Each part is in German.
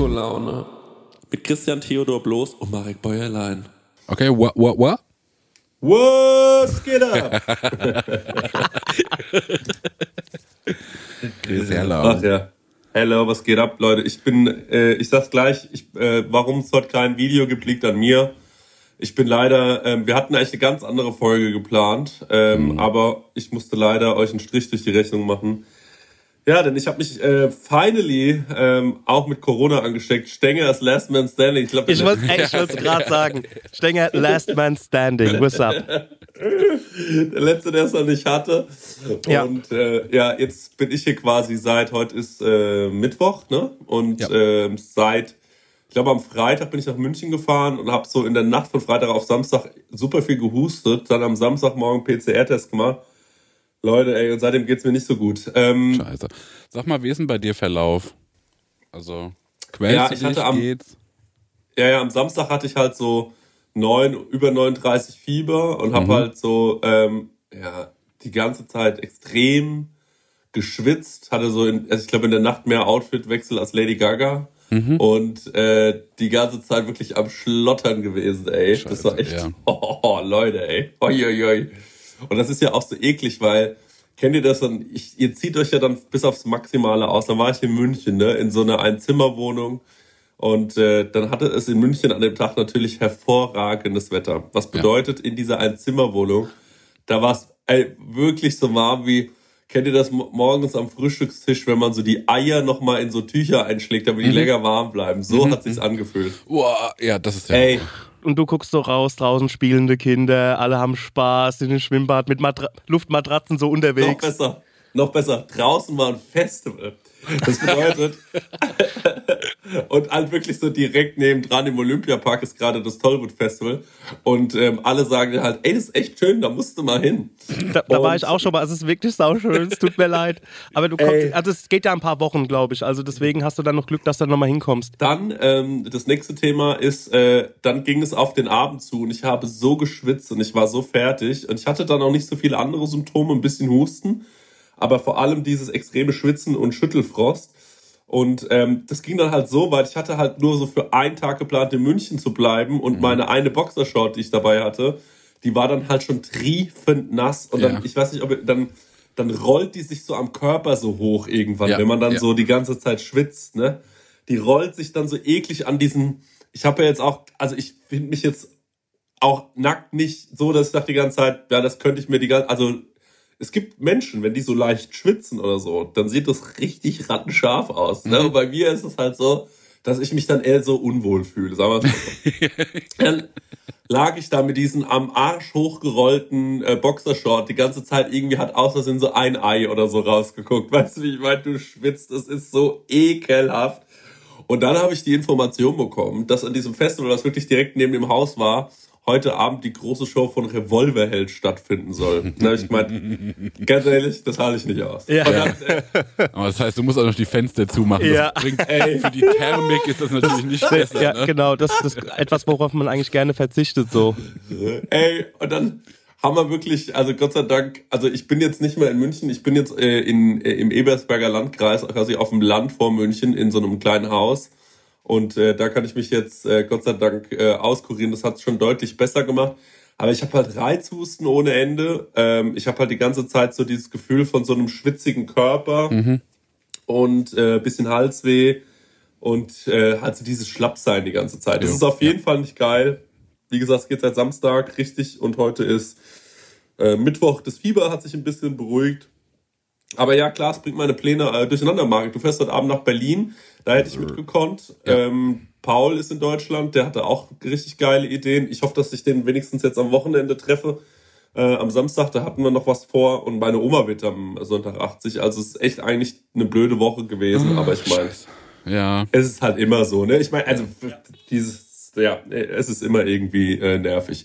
Disco-Laune. Mit Christian Theodor Bloß und Marek Bäuerlein. Okay, what, what, what? Was geht ab? Sehr laut. Ach ja. Hello, was geht ab, Leute? Ich bin, äh, ich sag's gleich, ich, äh, warum es heute kein Video gibt, liegt an mir. Ich bin leider, ähm, wir hatten eigentlich eine ganz andere Folge geplant, ähm, aber ich musste leider euch einen Strich durch die Rechnung machen. Ja, denn ich habe mich äh, finally ähm, auch mit Corona angesteckt. Stenger als Last Man Standing. Ich, glaub, Ich wollte es gerade sagen. Stenger, Last Man Standing. What's up? der letzte, der es noch nicht hatte. Ja. Und äh, ja, jetzt bin ich hier quasi seit heute ist äh, Mittwoch, ne? Und Ja. ähm, seit, ich glaube am Freitag bin ich nach München gefahren und habe so in der Nacht von Freitag auf Samstag super viel gehustet. Dann am Samstagmorgen PCR-Test gemacht. Leute, ey, und seitdem geht's mir nicht so gut. Ähm, Scheiße. Sag mal, wie ist denn bei dir Verlauf? Also, quälst Ja, du ich dich, hatte am- geht's? Ja, ja, am Samstag hatte ich halt so neun, über 39 Fieber und habe halt so, ähm, ja, die ganze Zeit extrem geschwitzt, hatte so, in, also ich glaube in der Nacht mehr Outfitwechsel als Lady Gaga und äh, die ganze Zeit wirklich am Schlottern gewesen, ey. das Scheiße, war echt, ja. oh, Leute, ey. Oi, oi, oi. Und das ist ja auch so eklig, weil kennt ihr das dann? Ich, ihr zieht euch ja dann bis aufs Maximale aus. Dann war ich in München, ne, in so einer Einzimmerwohnung. Und äh, dann hatte es in München an dem Tag natürlich hervorragendes Wetter. Was bedeutet, in dieser Einzimmerwohnung, da war es wirklich so warm wie, kennt ihr das mo- morgens am Frühstückstisch, wenn man so die Eier nochmal in so Tücher einschlägt, damit die länger warm bleiben. So hat sich's angefühlt. Boah, ja, das ist ja. Ey, Und du guckst so raus, draußen spielende Kinder, alle haben Spaß in den Schwimmbad mit Matra Luftmatratzen so noch unterwegs. besser, noch besser. Draußen war ein Festival. Das bedeutet, und halt wirklich so direkt nebendran im Olympiapark ist gerade das Tollwood Festival. Und ähm, alle sagen halt, ey, das ist echt schön, da musst du mal hin. Da, da war ich auch schon mal. Es ist wirklich sauschön. Es tut mir leid. Aber du kommst, Ey. also es geht ja ein paar Wochen, glaube ich. Also deswegen hast du dann noch Glück, dass du nochmal hinkommst. Dann, ähm, das nächste Thema ist, äh, dann ging es auf den Abend zu und ich habe so geschwitzt und ich war so fertig und ich hatte dann auch nicht so viele andere Symptome, ein bisschen Husten, aber vor allem dieses extreme Schwitzen und Schüttelfrost. Und ähm, das ging dann halt so weit, ich hatte halt nur so für einen Tag geplant, in München zu bleiben und meine eine Boxershort, die ich dabei hatte, die war dann halt schon triefend nass und dann, Ja. ich weiß nicht, ob dann, dann rollt die sich so am Körper so hoch irgendwann, Ja, wenn man dann ja. so die ganze Zeit schwitzt, ne? Die rollt sich dann so eklig an diesen, ich habe ja jetzt auch, also ich finde mich jetzt auch nackt nicht so, dass ich dachte die ganze Zeit, ja, das könnte ich mir die ganze, also es gibt Menschen, wenn die so leicht schwitzen oder so, dann sieht das richtig rattenscharf aus. Ne? Und bei mir ist es halt so, dass ich mich dann eher so unwohl fühle. Sagen wir mal so. Dann lag ich da mit diesen am Arsch hochgerollten äh, Boxershort die ganze Zeit irgendwie hat aus Versehen so ein Ei oder so rausgeguckt. Weißt du, wie ich meine, du schwitzt, das ist so ekelhaft. Und dann habe ich die Information bekommen, dass an diesem Festival, das wirklich direkt neben dem Haus war, heute Abend die große Show von Revolverheld stattfinden soll. Da habe ich gemeint, ganz ehrlich, das halte ich nicht aus. Ja. Dann, Aber das heißt, du musst auch noch die Fenster zumachen. Ja. Das bringt, für die Thermik ist das natürlich nicht besser. Ja, ne? genau. Das ist etwas, worauf man eigentlich gerne verzichtet. So. Ey, und dann haben wir wirklich, also Gott sei Dank, also ich bin jetzt nicht mehr in München, ich bin jetzt äh, in, äh, im Ebersberger Landkreis, quasi auf dem Land vor München in so einem kleinen Haus. Und äh, da kann ich mich jetzt äh, Gott sei Dank äh, auskurieren. Das hat es schon deutlich besser gemacht. Aber ich habe halt Reizhusten ohne Ende. Ähm, ich habe halt die ganze Zeit so dieses Gefühl von so einem schwitzigen Körper und äh, bisschen Halsweh und äh, halt so dieses Schlappsein die ganze Zeit. Das Jo, ist auf jeden Fall nicht geil. Wie gesagt, es geht seit Samstag richtig und heute ist äh, Mittwoch. Das Fieber hat sich ein bisschen beruhigt. Aber ja, klar, es bringt meine Pläne äh, durcheinander, Marek. Du fährst heute Abend nach Berlin. Da hätte ich mitgekonnt. Ja. Ähm, Paul ist in Deutschland. Der hatte auch richtig geile Ideen. Ich hoffe, dass ich den wenigstens jetzt am Wochenende treffe. Äh, am Samstag, da hatten wir noch was vor. Und meine Oma wird am Sonntag 80. Also es ist echt eigentlich eine blöde Woche gewesen. aber ich meine, Ja. es ist halt immer so, ne? Ich meine, also dieses, ja, es ist immer irgendwie äh, nervig.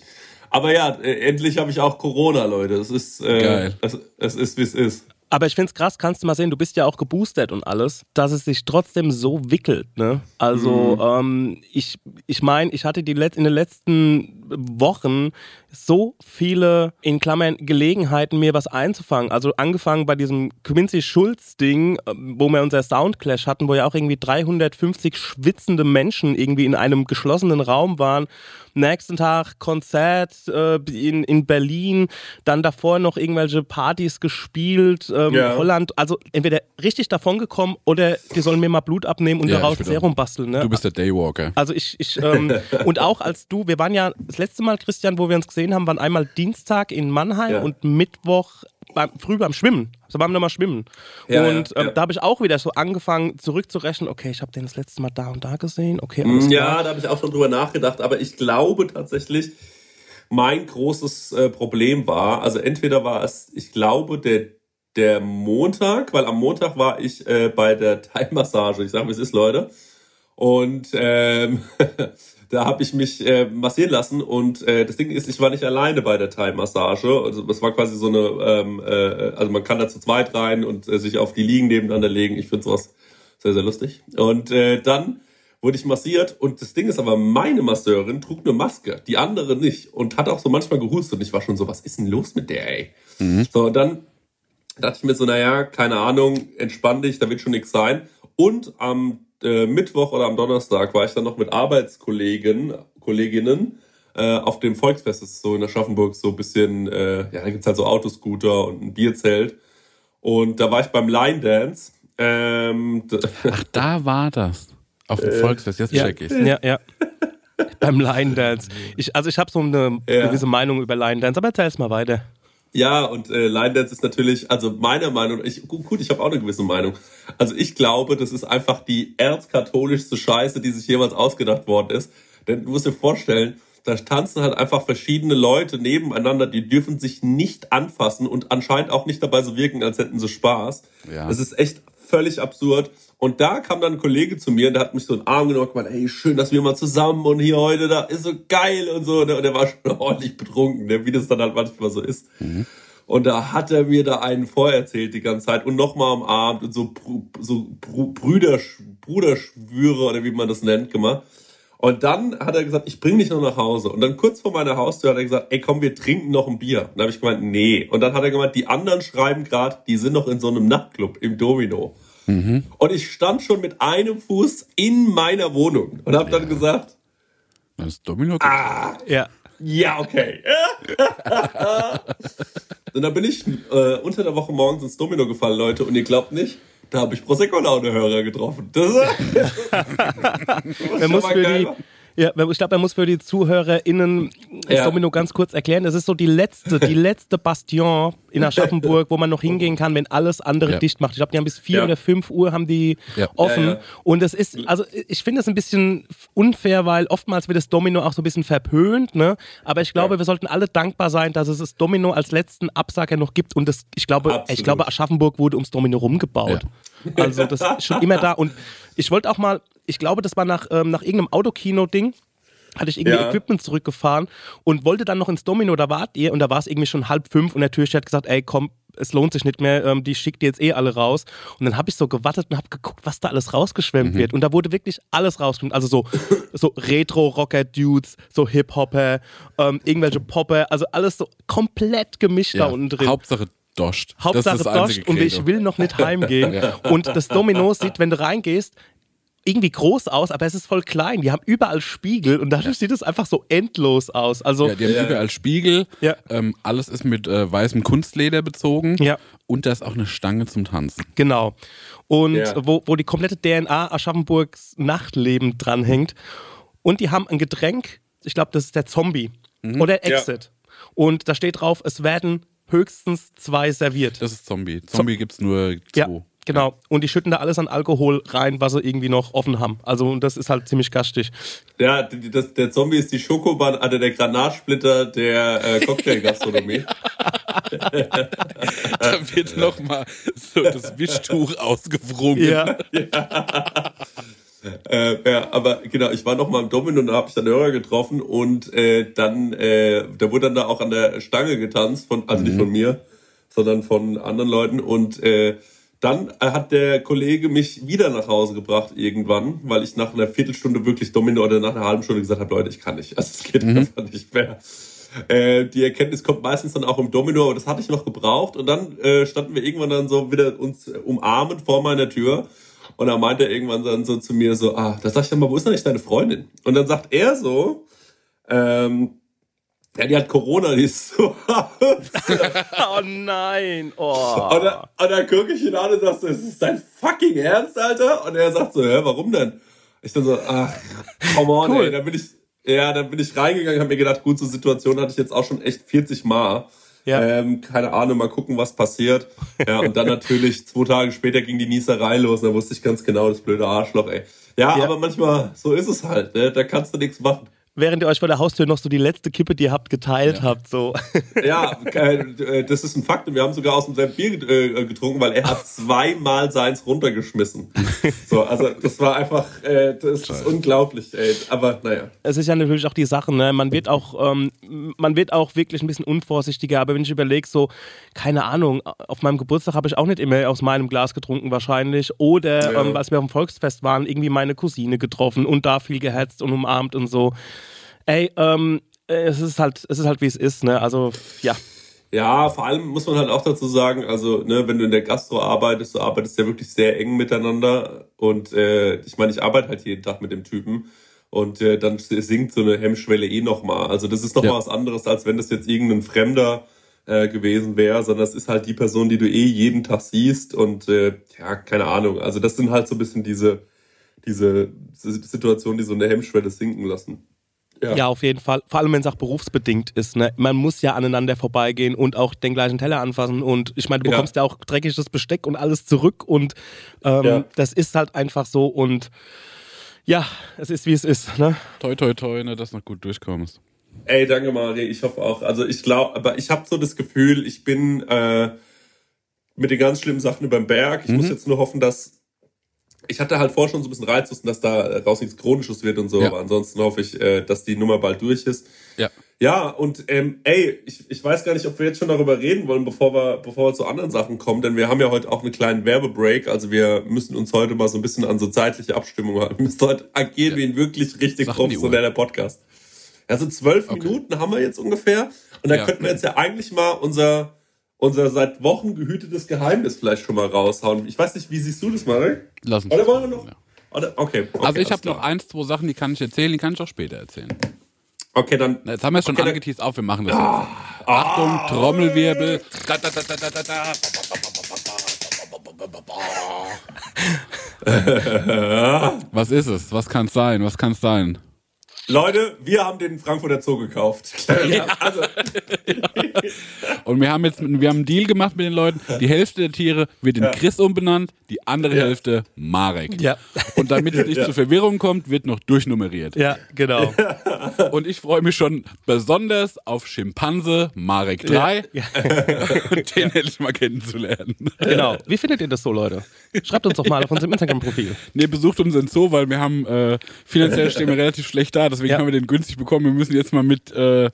Aber ja, äh, endlich habe ich auch Corona, Leute. Es ist, äh, Geil. Es, es ist, wie es ist. Aber ich finde es krass, kannst du mal sehen, du bist ja auch geboostert und alles, dass es sich trotzdem so wickelt. Ne? Also ähm, ich, ich meine, ich hatte die Let in den letzten Wochen so viele, in Klammern, Gelegenheiten, mir was einzufangen. Also angefangen bei diesem Quincy Schulz-Ding, äh, wo wir unser Soundclash hatten, wo ja auch irgendwie 350 schwitzende Menschen irgendwie in einem geschlossenen Raum waren nächsten Tag Konzert äh, in, in Berlin, dann davor noch irgendwelche Partys gespielt, ähm, Ja. Holland, also entweder richtig davon gekommen oder die sollen mir mal Blut abnehmen und Ja, daraus Serum basteln. Ne? Du bist der Daywalker. Also ich, ich ähm, und auch als du, wir waren ja das letzte Mal, Christian, wo wir uns gesehen haben, waren einmal Dienstag in Mannheim Ja. und Mittwoch beim, früh beim Schwimmen. Also waren wir nochmal schwimmen. Ja, und ja, ähm, ja. da habe ich auch wieder so angefangen zurückzurechnen, okay, ich habe den das letzte Mal da und da gesehen, okay, Mm. Ja, da habe ich auch schon drüber nachgedacht, aber ich glaube tatsächlich, mein großes äh, Problem war, also entweder war es, ich glaube, der, der Montag, weil am Montag war ich äh, bei der Thai-Massage. Ich sage, wie es ist, Leute. Und ähm, da habe ich mich äh, massieren lassen und äh, das Ding ist, ich war nicht alleine bei der Thai-Massage. Also das war quasi so eine, ähm, äh, also man kann da zu zweit rein und äh, sich auf die Liegen nebeneinander legen. Ich finde sowas sehr, sehr lustig. Und äh, dann wurde ich massiert und das Ding ist aber, meine Masseurin trug eine Maske, die andere nicht und hat auch so manchmal gehustet und ich war schon so, was ist denn los mit der, ey? So, und dann dachte ich mir so, naja, keine Ahnung, entspann dich, da wird schon nichts sein. Und am äh, Mittwoch oder am Donnerstag war ich dann noch mit Arbeitskollegen, Kolleginnen äh, auf dem Volksfest, das ist so in Aschaffenburg so ein bisschen, äh, ja, da gibt's halt so Autoscooter und ein Bierzelt. Und da war ich beim Line Dance. Ähm, Ach, da war das. Auf dem Volksfest, jetzt Ja, check ich's. ja, ja. Beim Line Dance. Ich, also ich habe so eine Ja. gewisse Meinung über Line Dance, aber erzähl's mal weiter. Ja, und äh, Line Dance ist natürlich, also meiner Meinung, ich, gut, ich habe auch eine gewisse Meinung. Also ich glaube, das ist einfach die erzkatholischste Scheiße, die sich jemals ausgedacht worden ist. Denn du musst dir vorstellen, da tanzen halt einfach verschiedene Leute nebeneinander, die dürfen sich nicht anfassen und anscheinend auch nicht dabei so wirken, als hätten sie Spaß. Ja. Das ist echt völlig absurd. Und da kam dann ein Kollege zu mir und der hat mich so in den Arm genommen und gemeint, hey, schön, dass wir mal zusammen und hier heute, da ist so geil und so. ne? Und der war schon ordentlich betrunken, ne? wie das dann halt manchmal so ist. Und da hat er mir da einen vorerzählt die ganze Zeit und nochmal am Abend und so, so Brüder, Bruderschwüre oder wie man das nennt gemacht. Und dann hat er gesagt, ich bring dich noch nach Hause. Und dann kurz vor meiner Haustür hat er gesagt, ey komm, wir trinken noch ein Bier. Und dann habe ich gemeint, nee. Und dann hat er gemeint, die anderen schreiben gerade, die sind noch in so einem Nachtclub im Domino. Und ich stand schon mit einem Fuß in meiner Wohnung und habe dann gesagt, Das ist Domino. Ja. ja, okay. und dann bin ich äh, unter der Woche morgens ins Domino gefallen, Leute, und ihr glaubt nicht, da habe ich Prosecco-Laune-Hörer getroffen. Das Man muss für die. Ja, ich glaube, man muss für die ZuhörerInnen das Ja. Domino ganz kurz erklären. Das ist so die letzte, die letzte Bastion in Aschaffenburg, wo man noch hingehen kann, wenn alles andere Ja. dicht macht. Ich glaube, die haben bis 4 Ja. oder 5 Uhr haben die offen. Und es ist, also ich finde es ein bisschen unfair, weil oftmals wird das Domino auch so ein bisschen verpönt, ne? Aber ich glaube, wir sollten alle dankbar sein, dass es das Domino als letzten Absager noch gibt. Und das, ich glaube, Absolut. ich glaube, Aschaffenburg wurde ums Domino rumgebaut. Also das ist schon immer da. Und ich wollte auch mal, ich glaube, das war nach, ähm, nach irgendeinem Autokino-Ding. Hatte ich irgendwie Ja. Equipment zurückgefahren und wollte dann noch ins Domino, da wart ihr und da war es irgendwie schon halb fünf und der Türsteher hat gesagt, ey komm, es lohnt sich nicht mehr, ähm, die schickt ihr jetzt eh alle raus. Und dann habe ich so gewartet und habe geguckt, was da alles rausgeschwemmt wird. Und da wurde wirklich alles rausgeschwemmt. Also so, so Retro-Rocker-Dudes, so Hip-Hopper, ähm, irgendwelche Popper, also alles so komplett gemischt da Ja. unten drin. Hauptsache Doscht. Hauptsache das das Dosch einzige und ich will noch nicht heimgehen. Und das Domino sieht, wenn du reingehst, irgendwie groß aus, aber es ist voll klein. Die haben überall Spiegel und dadurch sieht es einfach so endlos aus. Also, Ja, die haben Ja. überall Spiegel. Ja. Ähm, alles ist mit äh, weißem Kunstleder bezogen. Ja. Und da ist auch eine Stange zum Tanzen. genau. Und Ja. wo, wo die komplette DNA Aschaffenburgs Nachtleben dranhängt. Und die haben ein Getränk, ich glaube, das ist der Zombie oder Ja. Exit. Und da steht drauf, es werden höchstens zwei serviert. Das ist Zombie. Zombie gibt's nur zwei. Ja, genau. Und die schütten da alles an Alkohol rein, was sie irgendwie noch offen haben. Also und das ist halt ziemlich gastig. Ja, das, der Zombie ist die Schokobahn, also der Granatsplitter der äh, Cocktailgastronomie. Da wird nochmal so das Wischtuch ausgewrungen. Ja. Äh, ja, aber genau, ich war noch mal im Domino und da habe ich dann Hörer getroffen und äh, dann, äh, da wurde dann da auch an der Stange getanzt, von, also nicht von mir, sondern von anderen Leuten und äh, dann äh, hat der Kollege mich wieder nach Hause gebracht irgendwann, weil ich nach einer Viertelstunde wirklich Domino oder nach einer halben Stunde gesagt habe, Leute, ich kann nicht, also es geht einfach nicht mehr. Äh, die Erkenntnis kommt meistens dann auch im Domino, aber das hatte ich noch gebraucht. Und dann äh, standen wir irgendwann dann so wieder uns umarmend vor meiner Tür. Und da meinte er irgendwann dann so zu mir so, ah, da sag ich dann mal, wo ist denn eigentlich deine Freundin? Und dann sagt er so, ähm, ja, die hat Corona, die ist so Oh nein. Oh. Und dann, und dann gucke ich ihn an und sag so, ist das dein fucking Ernst, Alter? Und er sagt so, hä, warum denn? Ich dann so, ach, come on, Cool. ey. Dann bin ich, ja, dann bin ich reingegangen, habe mir gedacht, gut, so Situation hatte ich jetzt auch schon echt 40 Mal. Ja. Ähm, keine Ahnung, mal gucken, was passiert. Ja, und dann natürlich zwei Tage später ging die Nieserei los. Da wusste ich ganz genau, das blöde Arschloch, ey. Ja, Ja. aber manchmal, so ist es halt, ne? Da kannst du nichts machen. Während ihr euch vor der Haustür noch so die letzte Kippe, die ihr habt, geteilt habt. So. Ja, äh, das ist ein Fakt. Und wir haben sogar aus demselben Bier äh, getrunken, weil er hat zweimal seins runtergeschmissen. So, also das war einfach, äh, das ist unglaublich, ey. Aber naja. es ist ja natürlich auch die Sache, ne? Man wird auch, ähm, man wird auch wirklich ein bisschen unvorsichtiger. Aber wenn ich überlege, so, keine Ahnung, auf meinem Geburtstag habe ich auch nicht immer aus meinem Glas getrunken wahrscheinlich. Oder Ja. ähm, als wir auf dem Volksfest waren, irgendwie meine Cousine getroffen und da viel gehetzt und umarmt und so. Ey, ähm, äh, es ist halt, es ist halt wie es ist, ne? Also, ja. Ja, vor allem muss man halt auch dazu sagen, also ne, wenn du in der Gastro arbeitest, du arbeitest ja wirklich sehr eng miteinander und äh, ich meine, ich arbeite halt jeden Tag mit dem Typen und äh, dann sinkt so eine Hemmschwelle eh nochmal. Also das ist nochmal Ja. was anderes, als wenn das jetzt irgendein Fremder äh, gewesen wäre, sondern das ist halt die Person, die du eh jeden Tag siehst und äh, ja, keine Ahnung. Also das sind halt so ein bisschen diese, diese Situationen, die so eine Hemmschwelle sinken lassen. Ja. auf jeden Fall. Vor allem, wenn es auch berufsbedingt ist. Ne? Man muss ja aneinander vorbeigehen und auch den gleichen Teller anfassen. Und ich meine, du Ja. bekommst ja, auch dreckiges Besteck und alles zurück. Und ähm, Ja. das ist halt einfach so. Und ja, es ist, wie es ist. Ne? Toi, toi, toi, ne, dass du noch gut durchkommst. Ey, danke Mari, ich hoffe auch. Also ich glaube, aber ich habe so das Gefühl, ich bin äh, mit den ganz schlimmen Sachen über den Berg. Ich muss jetzt nur hoffen, dass ich hatte halt vorher schon so ein bisschen Reizhusten, dass da raus nichts Chronisches wird und so, Ja. aber ansonsten hoffe ich, äh, dass die Nummer bald durch ist. Ja. Ja, und ähm, ey, ich, ich weiß gar nicht, ob wir jetzt schon darüber reden wollen, bevor wir, bevor wir zu anderen Sachen kommen, denn wir haben ja heute auch einen kleinen Werbebreak, also wir müssen uns heute mal so ein bisschen an so zeitliche Abstimmung halten. Wir müssen heute agieren wie ein wirklich richtig Uhr. professioneller Podcast. Also zwölf Minuten haben wir jetzt ungefähr und dann Ja. könnten wir jetzt ja eigentlich mal unser, unser seit Wochen gehütetes Geheimnis vielleicht schon mal raushauen. Ich weiß nicht, wie siehst du das, Marek? Lass uns. Oder wollen wir noch? Ja. Oder? Okay, okay. Also ich habe noch eins, zwei Sachen, die kann ich erzählen, die kann ich auch später erzählen. Okay, dann Jetzt haben wir es schon Okay, angeteased auf, wir machen das jetzt. Achtung, Trommelwirbel. Da, da, da, da, da, da, da. Was ist es? Was kann es sein? Was kann es sein? Leute, wir haben den Frankfurter Zoo gekauft. Also, Und wir haben jetzt wir haben einen Deal gemacht mit den Leuten. Die Hälfte der Tiere wird in Chris umbenannt, die andere Hälfte Marek. Ja. Und damit es nicht Ja. zu Verwirrung kommt, wird noch durchnummeriert. Ja, genau. Und ich freue mich schon besonders auf Schimpanse Marek 3. Ja. Und den hätte ich mal kennenzulernen. genau. Wie findet ihr das so, Leute? Schreibt uns doch mal auf unserem Instagram-Profil. Nee, besucht unseren Zoo, weil wir haben äh, finanziell stehen wir relativ schlecht da, deswegen Ja. haben wir den günstig bekommen. Wir müssen jetzt mal mit äh,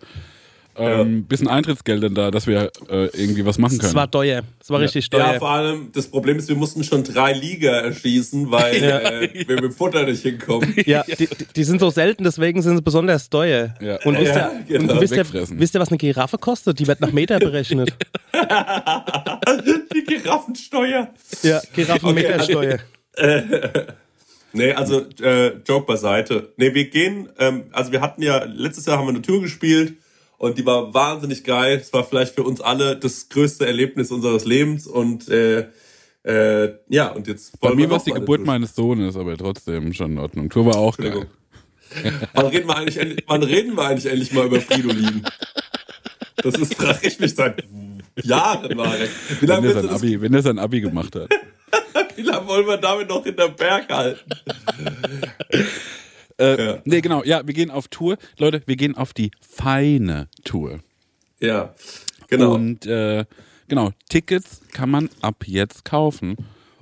ähm, bisschen Eintrittsgeldern da, dass wir äh, irgendwie was machen Es können. war teuer. Es war richtig ja, teuer. vor allem, das Problem ist, wir mussten schon drei Liga erschießen, weil Ja. äh, wir mit dem Futter nicht hinkommen. Ja, die, die sind so selten, deswegen sind sie besonders teuer. Ja. Und, wisst, Ja, ihr, genau. und wisst, ihr, wisst ihr, was eine Giraffe kostet? Die wird nach Meter berechnet. Die Giraffensteuer. ja, Giraffenmetersteuer. Nee, also äh, Joke beiseite. Nee, wir gehen, ähm, also wir hatten ja, letztes Jahr haben wir eine Tour gespielt und die war wahnsinnig geil. Es war vielleicht für uns alle das größte Erlebnis unseres Lebens und äh, äh, ja, und jetzt Bei mir war es die Geburt Tour meines Sohnes, aber trotzdem schon in Ordnung. Tour war auch geil. Wann reden wir eigentlich endlich, wann reden wir eigentlich endlich mal über Fridolin? Das ist, frage ich mich seit Jahren, Marek. Wie Wenn lange, willst du sein Abi, wenn der sein Abi gemacht hat. Wie lange wollen wir damit noch in der Berg halten? Äh, Ja. Nee, genau. Ja, wir gehen auf Tour. Leute, wir gehen auf die feine Tour. Ja, genau. Und äh, genau, Tickets kann man ab jetzt kaufen.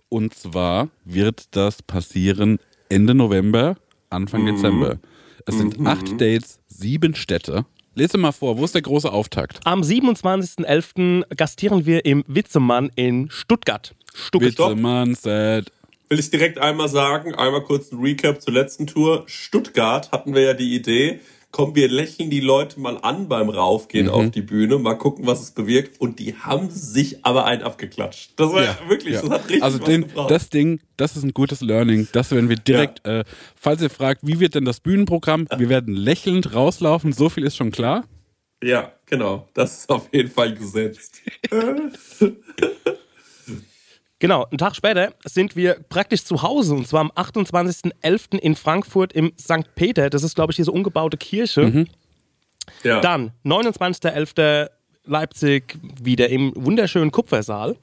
Und zwar wird das passieren Ende November, Anfang Dezember. Es sind acht Dates, sieben Städte. Lese mal vor, wo ist der große Auftakt? Am 27.11. gastieren wir im Witzemann in Stuttgart. Stuttgart. Witzemann said. will ich direkt einmal sagen, einmal kurz ein Recap zur letzten Tour. Stuttgart hatten wir ja die Idee, komm, wir lächeln die Leute mal an beim Raufgehen Mhm. auf die Bühne, mal gucken, was es bewirkt. Und die haben sich aber einen abgeklatscht. Das war ja, wirklich, Ja. das hat richtig also den, das Ding, das ist ein gutes Learning. Das werden wir direkt, äh, falls ihr fragt, wie wird denn das Bühnenprogramm? Wir werden lächelnd rauslaufen, so viel ist schon klar. ja, genau. Das ist auf jeden Fall gesetzt. Genau, einen Tag später sind wir praktisch zu Hause und zwar am 28.11. in Frankfurt im St. Peter. Das ist, glaube ich, diese umgebaute Kirche. Ja. Dann 29.11. Leipzig wieder im wunderschönen Kupfersaal.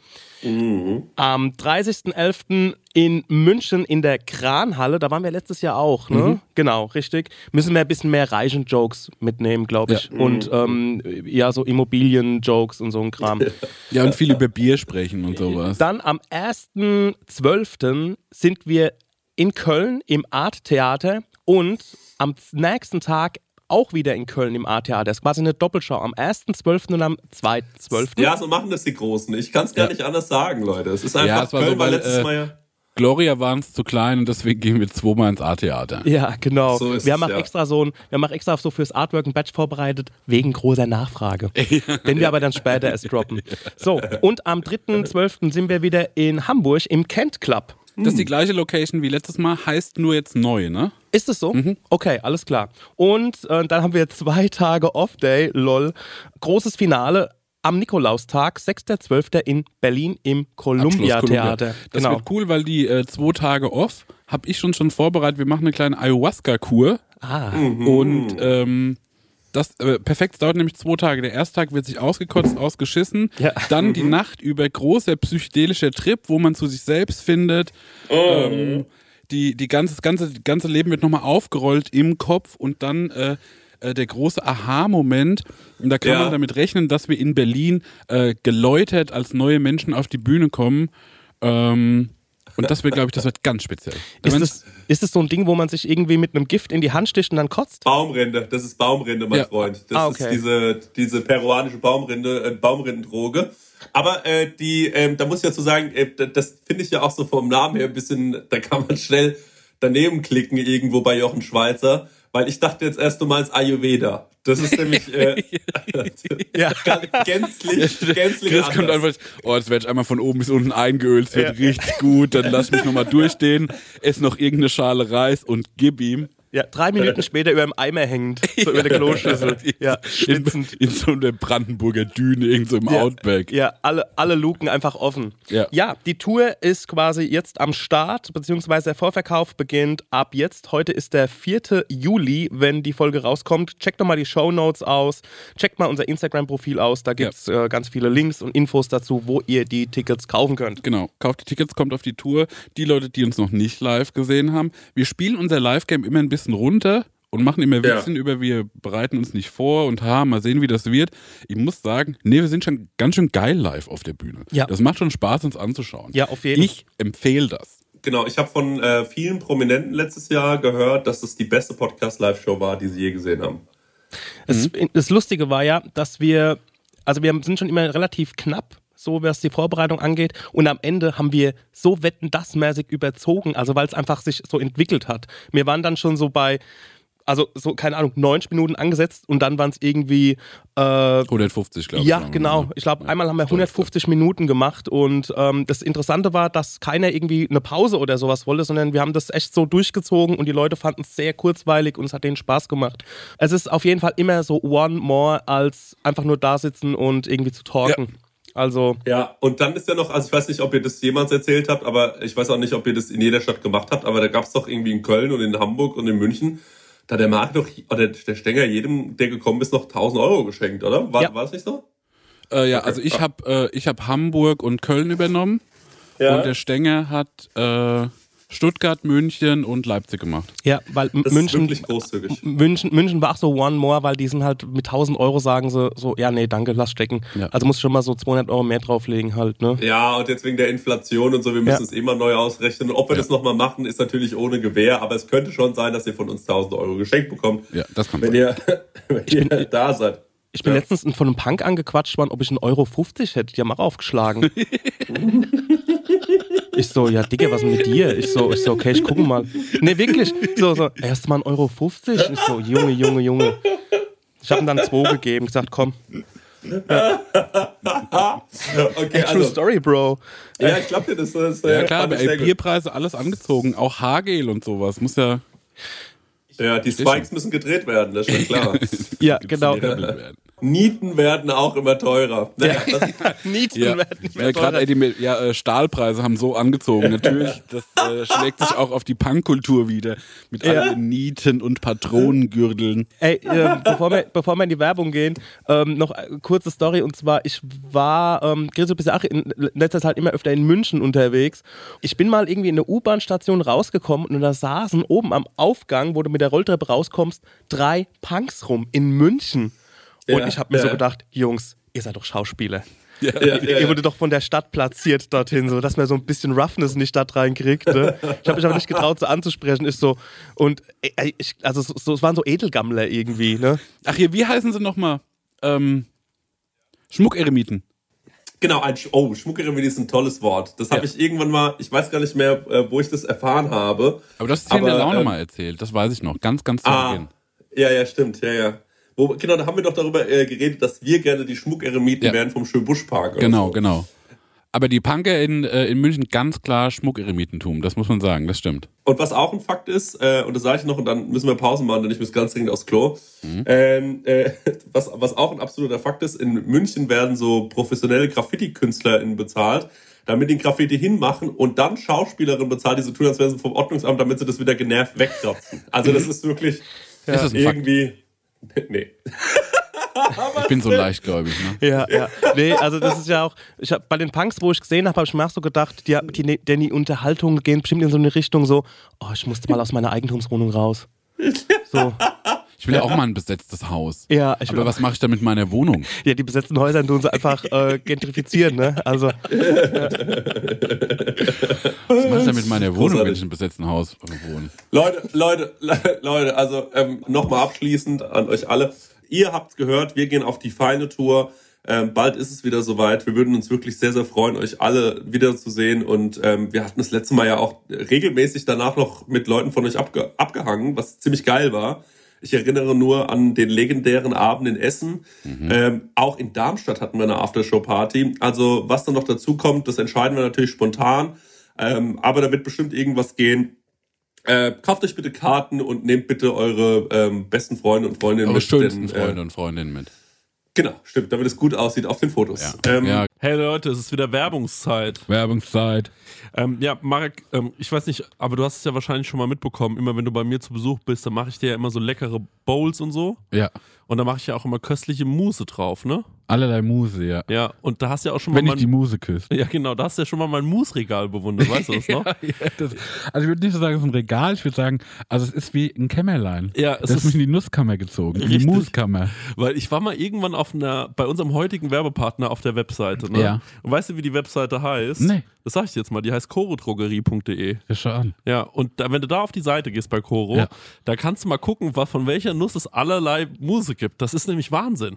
Am 30.11. in München in der Kranhalle, da waren wir letztes Jahr auch, ne? Genau, richtig. Müssen wir ein bisschen mehr Reichen-Jokes mitnehmen, glaube ich. Und ähm, ja, so Immobilien-Jokes und so ein Kram. Ja, und viel über Bier sprechen und sowas. Dann am 1.12. sind wir in Köln im Art Theater und am nächsten Tag auch wieder in Köln im Art Theater. Das ist quasi eine Doppelschau am 1.12. und am 2.12. Ja, so machen das die Großen. Ich kann es gar Ja. nicht anders sagen, Leute. Es ist einfach Ja, es war Köln so, war weil, letztes äh, Mal ja. Gloria waren es zu klein und deswegen gehen wir zweimal ins A-Theater. Ja, genau. So ist wir es, haben auch ja. extra so ein, wir haben auch extra so fürs Artwork ein Badge vorbereitet, wegen großer Nachfrage. Den wir aber dann später erst droppen. So, und am 3.12. sind wir wieder in Hamburg im Kent Club. Das ist die gleiche Location wie letztes Mal, heißt nur jetzt neu, ne? Ist es so? Okay, alles klar. Und äh, dann haben wir zwei Tage Off-Day, lol. Großes Finale am Nikolaustag, 6.12. in Berlin im Columbia. Theater. Das Genau. wird cool, weil die äh, zwei Tage off habe ich schon schon vorbereitet. Wir machen eine kleine Ayahuasca-Kur. Ah, Und ähm, das äh, perfekt es dauert nämlich zwei Tage. Der erste Tag wird sich ausgekotzt, ausgeschissen. Ja. Dann die Nacht über großer psychedelischer Trip, wo man zu sich selbst findet. Ähm, die, die ganze, das ganze, das ganze Leben wird nochmal aufgerollt im Kopf und dann äh, äh, der große Aha-Moment. Und da kann Ja. man damit rechnen, dass wir in Berlin äh, geläutert als neue Menschen auf die Bühne kommen. Ähm, und das wird, glaube ich, das wird ganz speziell. Da ist, das, ist das so ein Ding, wo man sich irgendwie mit einem Gift in die Hand sticht und dann kotzt? Baumrinde, das ist Baumrinde, mein Ja. Freund. Das Ah, okay. ist diese, diese peruanische Baumrinde, äh, Baumrindendroge. Aber äh, die, ähm, da muss ich dazu sagen, äh, das finde ich ja auch so vom Namen her ein bisschen, da kann man schnell daneben klicken irgendwo bei Jochen Schweizer, weil ich dachte jetzt erst, du meinst Ayurveda. Das ist nämlich äh, Ja. gänzlich, gänzlich Chris kommt anders. einfach, oh, jetzt werde ich einmal von oben bis unten eingeölt, es wird Ja. richtig gut, dann lass mich nochmal durchstehen, ess noch irgendeine Schale Reis und gib ihm. Ja, drei Minuten später über dem Eimer hängend, so über der Kloschüssel. Ja, in, schwitzend. in so einer Brandenburger Düne, irgend so im Ja. Outback. Ja, alle, alle Luken einfach offen. Ja. die Tour ist quasi jetzt am Start, beziehungsweise der Vorverkauf beginnt ab jetzt. Heute ist der 4. Juli, wenn die Folge rauskommt. Checkt doch mal die Show Notes aus, checkt mal unser Instagram-Profil aus, da gibt es äh, ganz viele Links und Infos dazu, wo ihr die Tickets kaufen könnt. Genau, kauft die Tickets, kommt auf die Tour. Die Leute, die uns noch nicht live gesehen haben, wir spielen unser Live-Game immer ein bisschen runter und machen immer Ja. Witzchen über, wir bereiten uns nicht vor und ha, mal sehen, wie das wird. Ich muss sagen, nee, wir sind schon ganz schön geil live auf der Bühne. Ja. Das macht schon Spaß, uns anzuschauen. Ja, auf jeden Ich empfehle das. Genau, ich habe von äh, vielen Prominenten letztes Jahr gehört, dass es die beste Podcast-Live-Show war, die sie je gesehen haben. Das, das Lustige war ja, dass wir, also wir sind schon immer relativ knapp, so was die Vorbereitung angeht. Und am Ende haben wir so wetten das mäßig überzogen, also weil es einfach sich so entwickelt hat. Wir waren dann schon so bei, also so, keine Ahnung, 90 Minuten angesetzt und dann waren es irgendwie, äh, 150, glaube ich. ja, genau. Ich glaube, einmal haben wir 150 Minuten gemacht und ähm, das Interessante war, dass keiner irgendwie eine Pause oder sowas wollte, sondern wir haben das echt so durchgezogen und die Leute fanden es sehr kurzweilig und es hat denen Spaß gemacht. Es ist auf jeden Fall immer so one more als einfach nur da sitzen und irgendwie zu talken. Also, Ja, und dann ist ja noch, also ich weiß nicht, ob ihr das jemals erzählt habt, aber ich weiß auch nicht, ob ihr das in jeder Stadt gemacht habt, aber da gab es doch irgendwie in Köln und in Hamburg und in München, da der Markt doch, oder der Stenger jedem, der gekommen ist, noch 1000 Euro geschenkt, oder? War, Ja. war das nicht so? Äh, ja, also ich habe äh, ich hab Hamburg und Köln übernommen und der Stenger hat äh, Stuttgart, München und Leipzig gemacht. ja, weil Das München, ist wirklich großzügig. München, München war auch so one more, weil die sind halt mit 1000 Euro sagen sie so, ja, nee, danke, lass stecken. Ja. Also musst du schon mal so 200 Euro mehr drauflegen halt, ne? Ja, und jetzt wegen der Inflation und so, wir müssen Ja. es immer neu ausrechnen. Ob wir Ja. das nochmal machen, ist natürlich ohne Gewähr, aber es könnte schon sein, dass ihr von uns 1000 Euro geschenkt bekommt, Ja, das kann wenn sein. ihr, wenn ihr da seid. Ich bin Ja. letztens von einem Punk angequatscht worden, ob ich einen Euro 50 hätte. Die haben auch aufgeschlagen. ich so, ja, Digga, was mit dir? Ich so, ich so, okay, ich gucke mal. Nee, wirklich. So, so, erst mal einen Euro 50. Ich so, Junge, Junge, Junge. Ich habe ihm dann zwei gegeben, gesagt, komm. Okay, True also, Story, Bro. ja, ich glaube dir, das ist Ja äh, klar, ich sehr ey. Bierpreise, alles angezogen, auch Haargel und sowas. Muss ja Ja, die Spikes müssen gedreht werden, das ist schon klar. Ja, genau. werden. Nieten werden auch immer teurer. Naja, das, Nieten Ja, werden mehr ja gerade teurer. ey, die ja, äh, Stahlpreise haben so angezogen. Natürlich, das äh, schlägt sich auch auf die Punkkultur wieder. Mit Ja. allen Nieten und Patronengürteln. Ey, äh, bevor, wir, bevor wir in die Werbung gehen, ähm, noch eine kurze Story. Und zwar, ich war, ähm, Chris, du bist ja auch in letzter Zeit immer öfter in München unterwegs. Ich bin mal irgendwie in eine U-Bahn-Station rausgekommen und da saßen oben am Aufgang, wo du mit der Rolltreppe rauskommst, drei Punks rum in München. Und Ja, ich habe mir so ja. gedacht, Jungs, ihr seid doch Schauspieler. ja, Ihr, ja, ihr wurde doch von der Stadt platziert dorthin, so dass man so ein bisschen Roughness in die Stadt reinkriegt. Ne? Ich habe mich aber nicht getraut, so anzusprechen. Ist so und ich, also so, so, es waren so Edelgammler irgendwie. Ne? Ach hier, wie heißen sie nochmal? Ähm, Schmuckeremiten. Genau, ein Sch oh, Schmuckeremie ist ein tolles Wort. Das habe ich irgendwann mal, ich weiß gar nicht mehr, äh, wo ich das erfahren habe. Aber das ist hier in der Aber, Laune ähm, mal erzählt. Das weiß ich noch. Ganz, ganz zu Ah, Beginn. ja, ja, stimmt, ja, ja. Wo, genau, da haben wir doch darüber äh, geredet, dass wir gerne die Schmuckeremiten Ja. wären vom Schönbuschpark. Genau, so. genau. Aber die Punker in, äh, in München ganz klar Schmuckeremitentum. Das muss man sagen. Das stimmt. Und was auch ein Fakt ist, äh, und das sage ich noch, und dann müssen wir Pause machen, denn ich muss ganz dringend aufs Klo. Ähm, äh, was, was auch ein absoluter Fakt ist, in München werden so professionelle Graffiti-KünstlerInnen bezahlt, damit die Graffiti hinmachen und dann Schauspielerinnen bezahlt, die so tun, als wären sie vom Ordnungsamt, damit sie das wieder genervt wegkratzen. Also das ist wirklich Ist das ein Fakt? Nee. Ich bin so leichtgläubig. Ne? Ja, ja. Nee, also das ist ja auch, ich hab, bei den Punks, wo ich gesehen habe, habe ich mir auch so gedacht, die, die, denn die Unterhaltungen gehen bestimmt in so eine Richtung so, oh, ich musste mal aus meiner Eigentumswohnung raus. So. Ich will ja auch mal ein besetztes Haus. Ja, ich will Aber was mache ich da mit meiner Wohnung? Ja, die besetzten Häuser tun sie einfach äh, gentrifizieren, ne? Also, Was mache ich da mit meiner Wohnung, wenn ich in einem besetzten Haus wohne? Leute, Leute, Le- Leute, also ähm, nochmal abschließend an euch alle. Ihr habt's gehört, wir gehen auf die feine Tour. Ähm, bald ist es wieder soweit. Wir würden uns wirklich sehr, sehr freuen, euch alle wiederzusehen. Und ähm, wir hatten das letzte Mal ja auch regelmäßig danach noch mit Leuten von euch abge abgehangen, was ziemlich geil war. Ich erinnere nur an den legendären Abend in Essen. Ähm, auch in Darmstadt hatten wir eine Aftershow-Party. Also was dann noch dazu kommt, das entscheiden wir natürlich spontan. Ähm, aber da wird bestimmt irgendwas gehen. Äh, kauft euch bitte Karten und nehmt bitte eure ähm, besten Freunde und Freundinnen Eure mit. schönsten denn, Freunde Äh, und Freundinnen mit. Genau, stimmt, damit es gut aussieht auf den Fotos. Ja. Ähm, ja, Hey Leute, es ist wieder Werbungszeit. Werbungszeit. Ähm, ja, Marek, ähm, ich weiß nicht, aber du hast es ja wahrscheinlich schon mal mitbekommen. Immer wenn du bei mir zu Besuch bist, dann mache ich dir ja immer so leckere Bowls und so. Ja. Und da mache ich ja auch immer köstliche Mousse drauf, ne? Allerlei Muse, ja. Ja, und da hast du ja auch schon mal Wenn ich die Muse küsse. Ja, genau, da hast du ja schon mal mein Mousse-Regal bewundert, weißt du das noch? Ja, das, also ich würde nicht so sagen, es ist ein Regal, ich würde sagen, also es ist wie ein Kämmerlein. Ja, es das ist mich in die Nusskammer gezogen, in die Richtig. Muskammer. Weil ich war mal irgendwann auf einer, bei unserem heutigen Werbepartner auf der Webseite, ne? Ja. Und weißt du, wie die Webseite heißt? Nee. Das sag ich dir jetzt mal, die heißt chorodrogerie.de. Ja, schau an. Ja, und da, wenn du da auf die Seite gehst bei Coro, Ja. da kannst du mal gucken, was, von welcher Nuss es allerlei Muse gibt. Das ist nämlich Wahnsinn.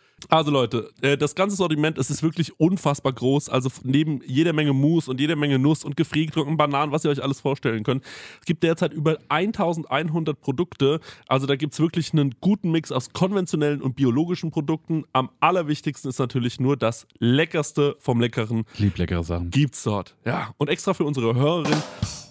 Also Leute, äh, das ganze Sortiment, es ist wirklich unfassbar groß. Also neben jeder Menge Mousse und jeder Menge Nuss und gefriergetrockneten Bananen, was ihr euch alles vorstellen könnt. Es gibt derzeit über 1100 Produkte. Also da gibt es wirklich einen guten Mix aus konventionellen und biologischen Produkten. Am allerwichtigsten ist natürlich nur das Leckerste vom Leckeren lieb leckere Sachen. gibt's dort. Ja, und extra für unsere Hörerin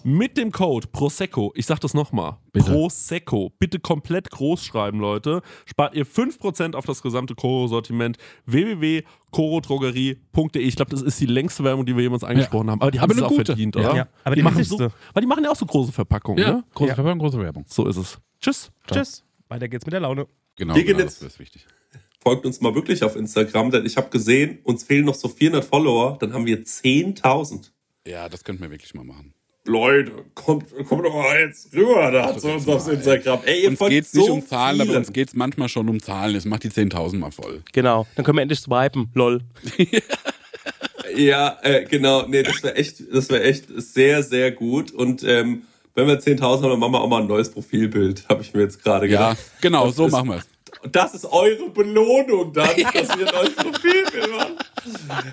mit dem Code Prosecco, ich sag das nochmal. Prosecco, bitte komplett groß schreiben, Leute, spart ihr 5% auf das gesamte Koro-Sortiment www.korodrogerie.de. Ich glaube, das ist die längste Werbung, die wir jemals angesprochen haben, aber die haben es auch gute. verdient, Ja. oder? Ja, aber die machen so, weil die machen ja auch so große Verpackungen, Ja, ne? große Ja. Verpackung, große Werbung. So ist es. Tschüss. Tschüss. Weiter geht's mit der Laune. Genau, Wir gehen genau jetzt- das ist wichtig. Folgt uns mal wirklich auf Instagram, denn ich habe gesehen, uns fehlen noch so 400 Follower, dann haben wir 10.000. Ja, das könnten wir wirklich mal machen. Leute, kommt, kommt doch mal jetzt rüber da zu uns aufs Instagram. Ey, ihr Uns geht es nicht so um Zahlen, aber vielen. uns geht es manchmal schon um Zahlen. Es macht die 10.000 mal voll. Genau. Dann können wir endlich swipen. Lol. Ja, äh, genau. Nee, das wäre echt, das wäre echt sehr, sehr gut. Und ähm, wenn wir 10.000 haben, dann machen wir auch mal ein neues Profilbild, habe ich mir jetzt gerade Ja, gedacht. genau, Und so machen wir es. Und das ist eure Belohnung dann, dass wir ein neues Profilbild machen.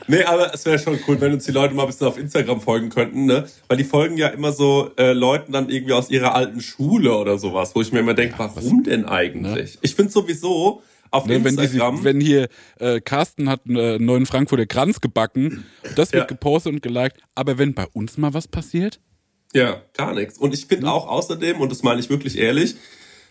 Nee, aber es wäre schon cool, wenn uns die Leute mal ein bisschen auf Instagram folgen könnten, ne? Weil die folgen ja immer so äh, Leuten dann irgendwie aus ihrer alten Schule oder sowas, wo ich mir immer denke, warum denn eigentlich? Ich finde sowieso auf Ne, wenn, die, Instagram. wenn hier äh, Carsten hat einen äh, neuen Frankfurter Kranz gebacken, das wird Ja. gepostet und geliked. Aber wenn bei uns mal was passiert, Ja, gar nichts. Und ich finde auch außerdem, und das meine ich wirklich ehrlich,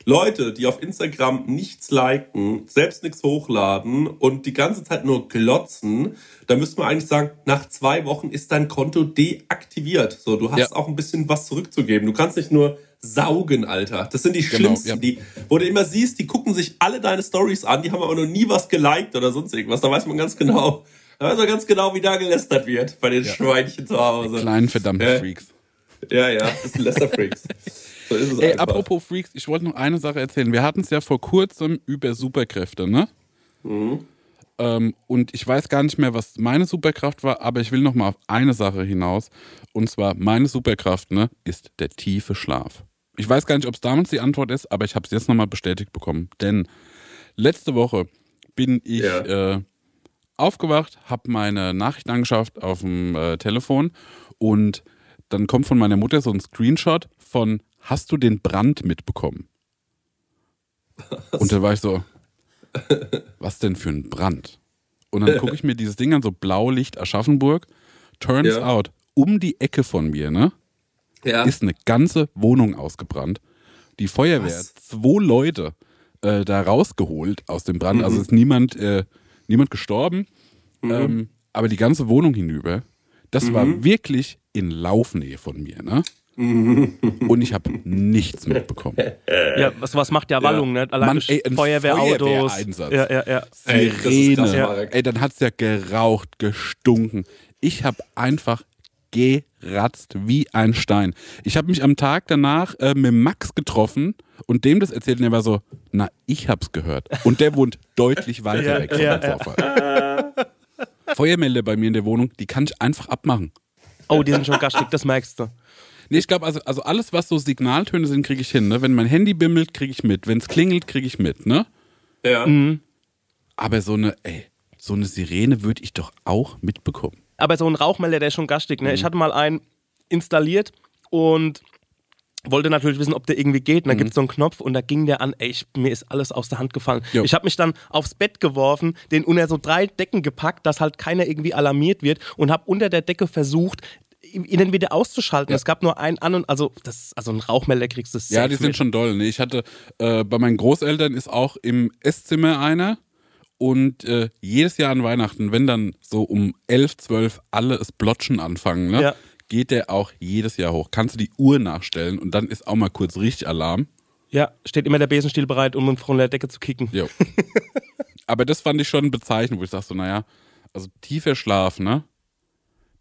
Leute, die auf Instagram nichts liken, selbst nichts hochladen und die ganze Zeit nur glotzen, da müsste man eigentlich sagen, nach zwei Wochen ist dein Konto deaktiviert. So, du hast Ja. auch ein bisschen was zurückzugeben. Du kannst nicht nur saugen, Alter. Das sind die Genau, schlimmsten, ja. die, wo du immer siehst, die gucken sich alle deine Stories an, die haben aber noch nie was geliked oder sonst irgendwas. Da weiß man ganz genau, da weiß man ganz genau, wie da gelästert wird bei den Schweinchen zu Hause. kleinen verdammten Ja. Freaks. Ja, ja, das sind Lester-Freaks. So ist es Ey, einfach. apropos Freaks, ich wollte noch eine Sache erzählen. Wir hatten es ja vor kurzem über Superkräfte, ne? Ähm, und ich weiß gar nicht mehr, was meine Superkraft war, aber ich will noch mal auf eine Sache hinaus. Und zwar, meine Superkraft, ne, ist der tiefe Schlaf. Ich weiß gar nicht, ob es damals die Antwort ist, aber ich habe es jetzt nochmal bestätigt bekommen. Denn letzte Woche bin ich Ja. äh, aufgewacht, habe meine Nachrichten angeschaut auf dem äh, Telefon und dann kommt von meiner Mutter so ein Screenshot von Hast du den Brand mitbekommen? Und da war ich so, was denn für ein Brand? Und dann gucke ich mir dieses Ding an, so Blaulicht Aschaffenburg. Turns Ja. out, um die Ecke von mir, ne, ja. ist eine ganze Wohnung ausgebrannt. Die Feuerwehr, Was? zwei Leute äh, da rausgeholt aus dem Mhm. Brand. Also ist niemand, äh, niemand gestorben, ähm, aber die ganze Wohnung hinüber. Das Mhm. war wirklich in Laufnähe von mir, ne? Und ich habe nichts mitbekommen. Ja, was, was macht ja Wallung, ne? Allein Mann, ey, ein Feuerwehrautos. Feuerwehreinsatz. Ja, ja, ja. Ey, Sirene. krass, Ja. Ey, dann hat's ja geraucht, gestunken. Ich habe einfach geratzt wie ein Stein. Ich habe mich am Tag danach äh, mit Max getroffen und dem das erzählt und er war so, na, ich hab's gehört. Und der wohnt deutlich weiter Ja, weg von ja, dem ja. Vorfall. Feuermelder bei mir in der Wohnung, die kann ich einfach abmachen. Oh, die sind schon gastig, das merkst du. Nee, ich glaube, also, also alles, was so Signaltöne sind, kriege ich hin. Ne? Wenn mein Handy bimmelt, kriege ich mit. Wenn es klingelt, kriege ich mit. Ne? Ja. Aber so eine, ey, so eine Sirene würde ich doch auch mitbekommen. Aber so ein Rauchmelder, der ist schon gastig. Ne? Ich hatte mal einen installiert und wollte natürlich wissen, ob der irgendwie geht. Und da gibt es so einen Knopf und da ging der an, ey, ich, mir ist alles aus der Hand gefallen. Jo. Ich habe mich dann aufs Bett geworfen, den unter so drei Decken gepackt, dass halt keiner irgendwie alarmiert wird und habe unter der Decke versucht, ihn wieder auszuschalten. Es gab nur einen an und also das also ein Rauchmelder kriegst du Ja, die sind mit. schon doll. Ne? Ich hatte äh, bei meinen Großeltern ist auch im Esszimmer einer und äh, jedes Jahr an Weihnachten, wenn dann so um 11, 12 alle es Blotschen anfangen, ne, Ja. geht der auch jedes Jahr hoch. Kannst du die Uhr nachstellen und dann ist auch mal kurz richtig Alarm. Ja, steht immer der Besenstiel bereit, um von der Decke zu kicken. Jo. Aber das fand ich schon bezeichnend, wo ich sag so, naja, also tiefer Schlaf, ne?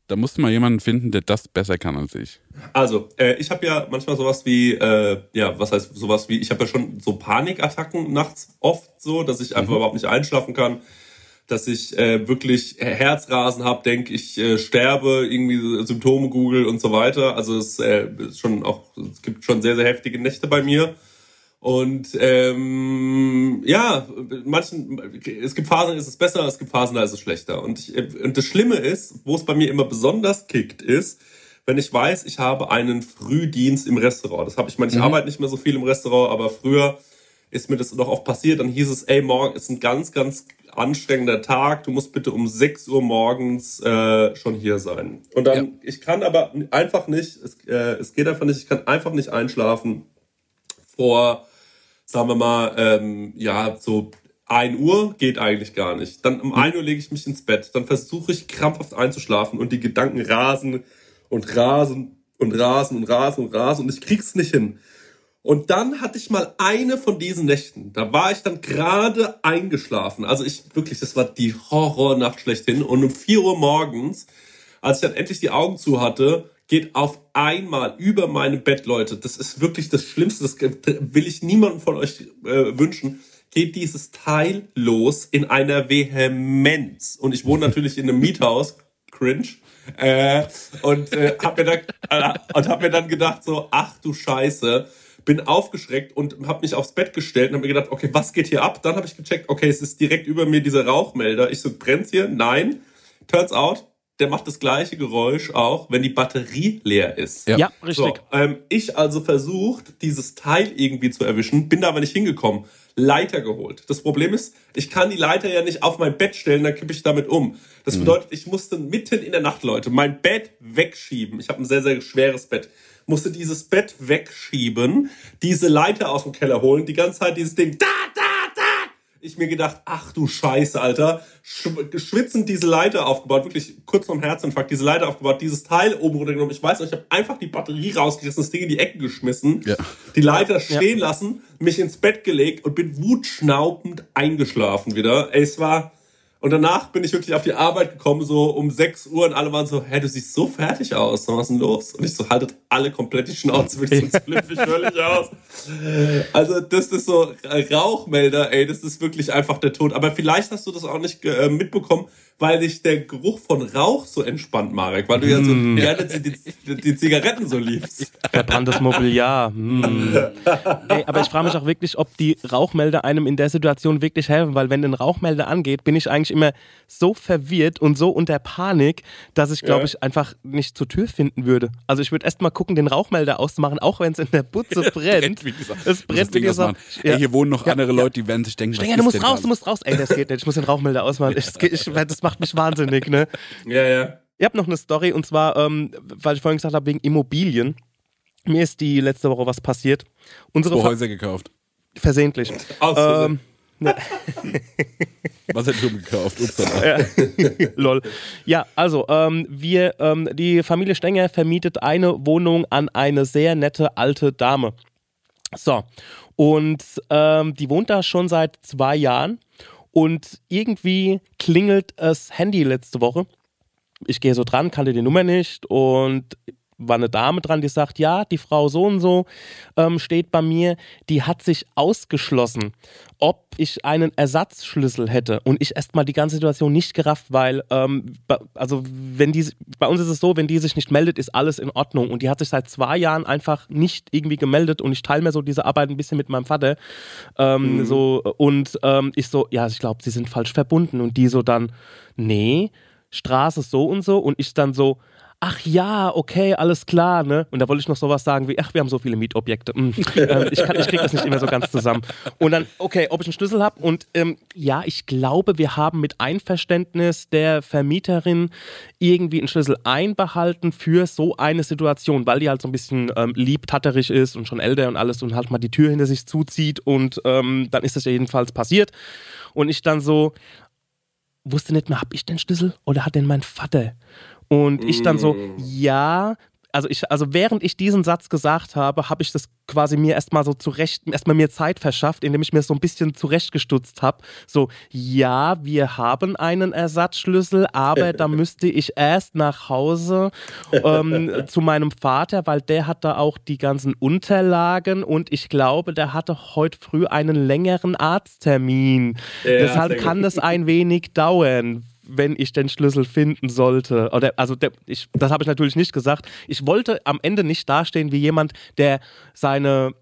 Da musst du mal jemanden finden, der das besser kann als ich. Also, äh, ich habe ja manchmal sowas wie, äh, ja, was heißt sowas wie, ich habe ja schon so Panikattacken nachts oft so, dass ich einfach überhaupt nicht einschlafen kann, dass ich äh, wirklich Herzrasen habe, denke ich äh, sterbe, irgendwie Symptome google und so weiter. Also es äh, ist schon auch, es gibt schon sehr, sehr heftige Nächte bei mir. Und ähm, ja, manchen, es gibt Phasen, da ist es besser, es gibt Phasen, da ist es schlechter. Und, ich, und das Schlimme ist, wo es bei mir immer besonders kickt, ist, wenn ich weiß, ich habe einen Frühdienst im Restaurant. Das habe ich, meine, ich arbeite nicht mehr so viel im Restaurant, aber früher ist mir das noch oft passiert. Dann hieß es, ey, morgen ist ein ganz, ganz anstrengender Tag. Du musst bitte um 6 Uhr morgens äh, schon hier sein. Und dann, Ja. ich kann aber einfach nicht, es, äh, es geht einfach nicht, ich kann einfach nicht einschlafen vor, sagen wir mal, ähm, ja, so 1 Uhr geht eigentlich gar nicht. Dann um 1 Uhr lege ich mich ins Bett. Dann versuche ich krampfhaft einzuschlafen und die Gedanken rasen und rasen und rasen und rasen und rasen und ich krieg's nicht hin. Und dann hatte ich mal eine von diesen Nächten. Da war ich dann gerade eingeschlafen. Also ich wirklich, das war die Horrornacht schlechthin. Und um 4 Uhr morgens, als ich dann endlich die Augen zu hatte, geht auf einmal über meine Bett, Leute. Das ist wirklich das Schlimmste. Das will ich niemandem von euch äh, wünschen. Geht dieses Teil los in einer Vehemenz. Und ich wohne natürlich in einem Miethaus. Cringe. Äh, und äh, hab mir dann äh, und hab mir dann gedacht so, ach du Scheiße, bin aufgeschreckt und habe mich aufs Bett gestellt und habe mir gedacht, okay, was geht hier ab? Dann habe ich gecheckt, okay, es ist direkt über mir dieser Rauchmelder. Ich so, brennt's hier? Nein. Turns out, der macht das gleiche Geräusch auch, wenn die Batterie leer ist. Ja. Ja, richtig. So, ähm, ich also versucht, dieses Teil irgendwie zu erwischen, bin da aber nicht hingekommen. Leiter geholt. Das Problem ist, ich kann die Leiter ja nicht auf mein Bett stellen, dann kippe ich damit um. Das bedeutet, ich musste mitten in der Nacht, Leute, mein Bett wegschieben. Ich habe ein sehr, sehr schweres Bett. Musste dieses Bett wegschieben, diese Leiter aus dem Keller holen, die ganze Zeit dieses Ding, da, da, ich mir gedacht, ach du Scheiße, Alter, Sch- schwitzend diese Leiter aufgebaut, wirklich kurz vorm Herzinfarkt, diese Leiter aufgebaut, dieses Teil oben runtergenommen. Ich weiß noch, ich habe einfach die Batterie rausgerissen, das Ding in die Ecke geschmissen, Ja. die Leiter stehen lassen, mich ins Bett gelegt und bin wutschnaubend eingeschlafen wieder. Ey, es war, und danach bin ich wirklich auf die Arbeit gekommen, so um 6 Uhr und alle waren so, hä, du siehst so fertig aus, was ist denn los? Und ich so, haltet alle komplett die Schnauze, wirklich, sonst flippe ich völlig aus. Also das ist so Rauchmelder, ey, das ist wirklich einfach der Tod. Aber vielleicht hast du das auch nicht äh, mitbekommen, weil dich der Geruch von Rauch so entspannt, Marek, weil du ja so gerne die, die, die Zigaretten so liebst. Verbranntes Mobiliar. Hm. Ey, aber ich frage mich auch wirklich, ob die Rauchmelder einem in der Situation wirklich helfen, weil wenn ein Rauchmelder angeht, bin ich eigentlich immer so verwirrt und so unter Panik, dass ich, glaube Ja. ich, einfach nicht zur Tür finden würde. Also ich würde erst mal gucken, den Rauchmelder auszumachen, auch wenn es in der Butze brennt. wie gesagt. Es brennt wie gesagt. ausmachen. Ey, hier wohnen noch Ja, andere ja. Leute, die werden sich denken, Stenger, was du musst raus, da? du musst raus. Ey, das geht nicht. Ich muss den Rauchmelder ausmachen. Ich, ich, das macht mich wahnsinnig, ne? Ja, ja. Ich habe noch eine Story und zwar, ähm, weil ich vorhin gesagt habe, wegen Immobilien. Mir ist die letzte Woche was passiert. Unsere Zwei Häuser gekauft. versehentlich. Aus Versehen. Ähm, Wasserturm gekauft. Upsala. lol. Ja, also ähm, wir, ähm, die Familie Stenger vermietet eine Wohnung an eine sehr nette alte Dame. So. Und ähm, die wohnt da schon seit zwei Jahren. Und irgendwie klingelt das Handy letzte Woche. Ich gehe so dran, kannte die Nummer nicht und war eine Dame dran, die sagt, ja, die Frau so und so ähm, steht bei mir, die hat sich ausgeschlossen, ob ich einen Ersatzschlüssel hätte. Und ich erstmal die ganze Situation nicht gerafft, weil, ähm, also wenn die, bei uns ist es so, wenn die sich nicht meldet, ist alles in Ordnung. Und die hat sich seit zwei Jahren einfach nicht irgendwie gemeldet und ich teile mir so diese Arbeit ein bisschen mit meinem Vater. Ähm, mhm. so, und ähm, ich so, ja, ich glaube, sie sind falsch verbunden. Und die so dann, nee, Straße so und so. Und ich dann so, ach ja, okay, alles klar, ne? Und da wollte ich noch sowas sagen wie, ach, wir haben so viele Mietobjekte. Hm, äh, ich, kann, ich kriege das nicht immer so ganz zusammen. Und dann, okay, ob ich einen Schlüssel habe. Und ähm, ja, ich glaube, wir haben mit Einverständnis der Vermieterin irgendwie einen Schlüssel einbehalten für so eine Situation, weil die halt so ein bisschen ähm, liebtatterig ist und schon älter und alles und halt mal die Tür hinter sich zuzieht. Und ähm, dann ist das ja jedenfalls passiert. Und ich dann so, wusste nicht mehr, habe ich den Schlüssel oder hat den mein Vater? Und ich dann so, mm. ja, also ich, also während ich diesen Satz gesagt habe, habe ich das quasi mir erstmal so zurecht, erstmal mir Zeit verschafft, indem ich mir so ein bisschen zurechtgestutzt habe. So, ja, wir haben einen Ersatzschlüssel, aber da müsste ich erst nach Hause ähm, zu meinem Vater, weil der hat da auch die ganzen Unterlagen und ich glaube, der hatte heute früh einen längeren Arzttermin. Ja, Deshalb kann das ein wenig dauern wenn ich den Schlüssel finden sollte. Oder, also der, ich, das habe ich natürlich nicht gesagt. Ich wollte am Ende nicht dastehen wie jemand, der seine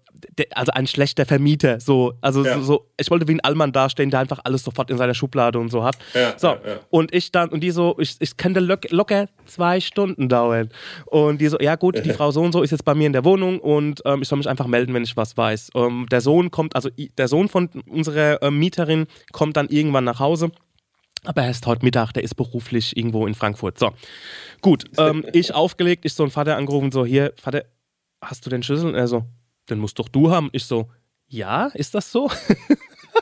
also ein schlechter Vermieter, so, also ja. so, so, ich wollte wie ein Allmann dastehen, der einfach alles sofort in seiner Schublade und so hat. Ja, so, ja, und ich dann, und die so, ich, ich könnte locker zwei Stunden dauern. Und die so, ja gut, die Frau so und so ist jetzt bei mir in der Wohnung und ähm, ich soll mich einfach melden, wenn ich was weiß. Ähm, der Sohn kommt, also der Sohn von unserer äh, Mieterin kommt dann irgendwann nach Hause aber er ist heute Mittag, der ist beruflich irgendwo in Frankfurt. So, gut, ähm, ich aufgelegt, ich so einen Vater angerufen, so, hier, Vater, hast du den Schlüssel? Und er so, den musst doch du haben. Ich so, ja, ist das so?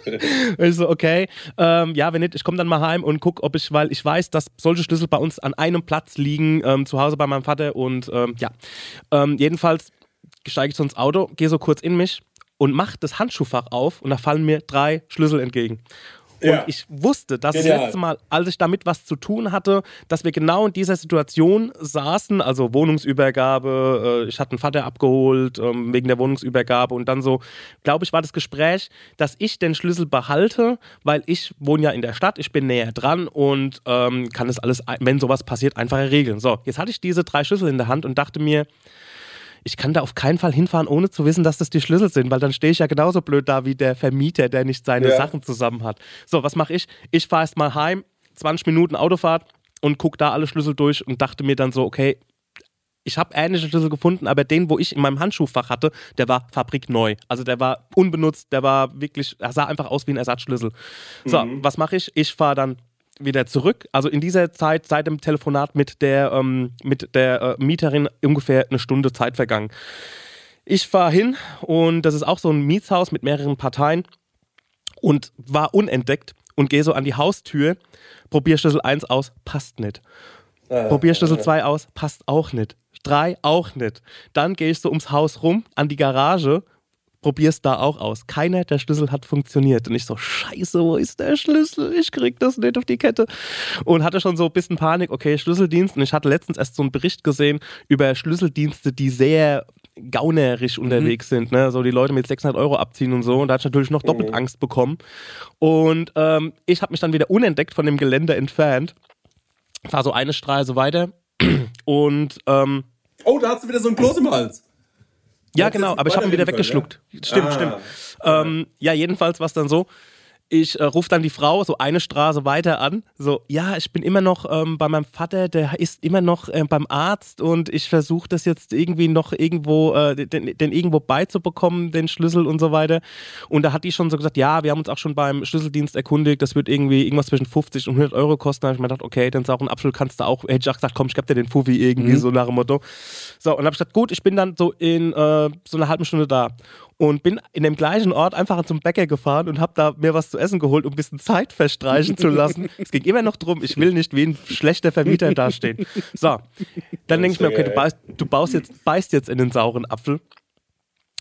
ich so, okay, ähm, ja, wenn nicht, ich komme dann mal heim und gucke, ob ich, weil ich weiß, dass solche Schlüssel bei uns an einem Platz liegen, ähm, zu Hause bei meinem Vater und ähm, ja. Ähm, jedenfalls steige ich so ins Auto, gehe so kurz in mich und mache das Handschuhfach auf und da fallen mir drei Schlüssel entgegen. Ja. Und ich wusste, dass Genial. das letzte Mal, als ich damit was zu tun hatte, dass wir genau in dieser Situation saßen, also Wohnungsübergabe, äh, ich hatte einen Vater abgeholt ähm, wegen der Wohnungsübergabe und dann so, glaube ich, war das Gespräch, dass ich den Schlüssel behalte, weil ich wohne ja in der Stadt, ich bin näher dran und ähm, kann das alles, wenn sowas passiert, einfach regeln. So, jetzt hatte ich diese drei Schlüssel in der Hand und dachte mir, ich kann da auf keinen Fall hinfahren, ohne zu wissen, dass das die Schlüssel sind, weil dann stehe ich ja genauso blöd da wie der Vermieter, der nicht seine ja. Sachen zusammen hat. So, was mache ich? Ich fahre erst mal heim, 20 Minuten Autofahrt und gucke da alle Schlüssel durch und dachte mir dann so, okay, ich habe ähnliche Schlüssel gefunden, aber den, wo ich in meinem Handschuhfach hatte, der war fabrikneu. Also der war unbenutzt, der war wirklich, er sah einfach aus wie ein Ersatzschlüssel. So, mhm. was mache ich? Ich fahre dann wieder zurück. Also in dieser Zeit, seit dem Telefonat mit der, ähm, mit der äh, Mieterin, ungefähr eine Stunde Zeit vergangen. Ich fahre hin und das ist auch so ein Mietshaus mit mehreren Parteien und war unentdeckt und gehe so an die Haustür, probiere Schlüssel 1 aus, passt nicht. Äh, probier Schlüssel 2 aus, passt auch nicht. 3 auch nicht. Dann gehe ich so ums Haus rum, an die Garage probier's da auch aus. Keiner der Schlüssel hat funktioniert. Und ich so, scheiße, wo ist der Schlüssel? Ich krieg das nicht auf die Kette. Und hatte schon so ein bisschen Panik, okay, Schlüsseldienst. Und ich hatte letztens erst so einen Bericht gesehen über Schlüsseldienste, die sehr gaunerisch mhm. unterwegs mhm. sind, ne? so die Leute mit 600 Euro abziehen und so. Und da hatte ich natürlich noch doppelt mhm. Angst bekommen. Und ähm, ich habe mich dann wieder unentdeckt von dem Gelände entfernt. Fahr so eine Straße weiter und ähm, Oh, da hast du wieder so ein Kloß im Hals. Ja, genau, aber ich habe ihn wieder weggeschluckt. Ja? Stimmt, ah. stimmt. Ähm, ja, jedenfalls war es dann so, ich äh, rufe dann die Frau so eine Straße weiter an. So, ja, ich bin immer noch ähm, bei meinem Vater, der ist immer noch äh, beim Arzt und ich versuche das jetzt irgendwie noch irgendwo, äh, den, den, irgendwo beizubekommen, den Schlüssel und so weiter. Und da hat die schon so gesagt, ja, wir haben uns auch schon beim Schlüsseldienst erkundigt, das wird irgendwie irgendwas zwischen 50 und 100 Euro kosten. Da habe ich mir gedacht, okay, dann auch ein Apfel kannst du auch. Hätte ich auch gesagt, komm, ich gebe dir den Fuffi irgendwie, mhm. so nach dem Motto. So, und dann habe ich gesagt, gut, ich bin dann so in äh, so einer halben Stunde da und bin in dem gleichen Ort einfach zum Bäcker gefahren und habe da mir was zu essen geholt, um ein bisschen Zeit verstreichen zu lassen. es ging immer noch drum, ich will nicht wie ein schlechter Vermieter dastehen. So, dann denke ich mir, okay, du, baust, du baust jetzt, beißt jetzt in den sauren Apfel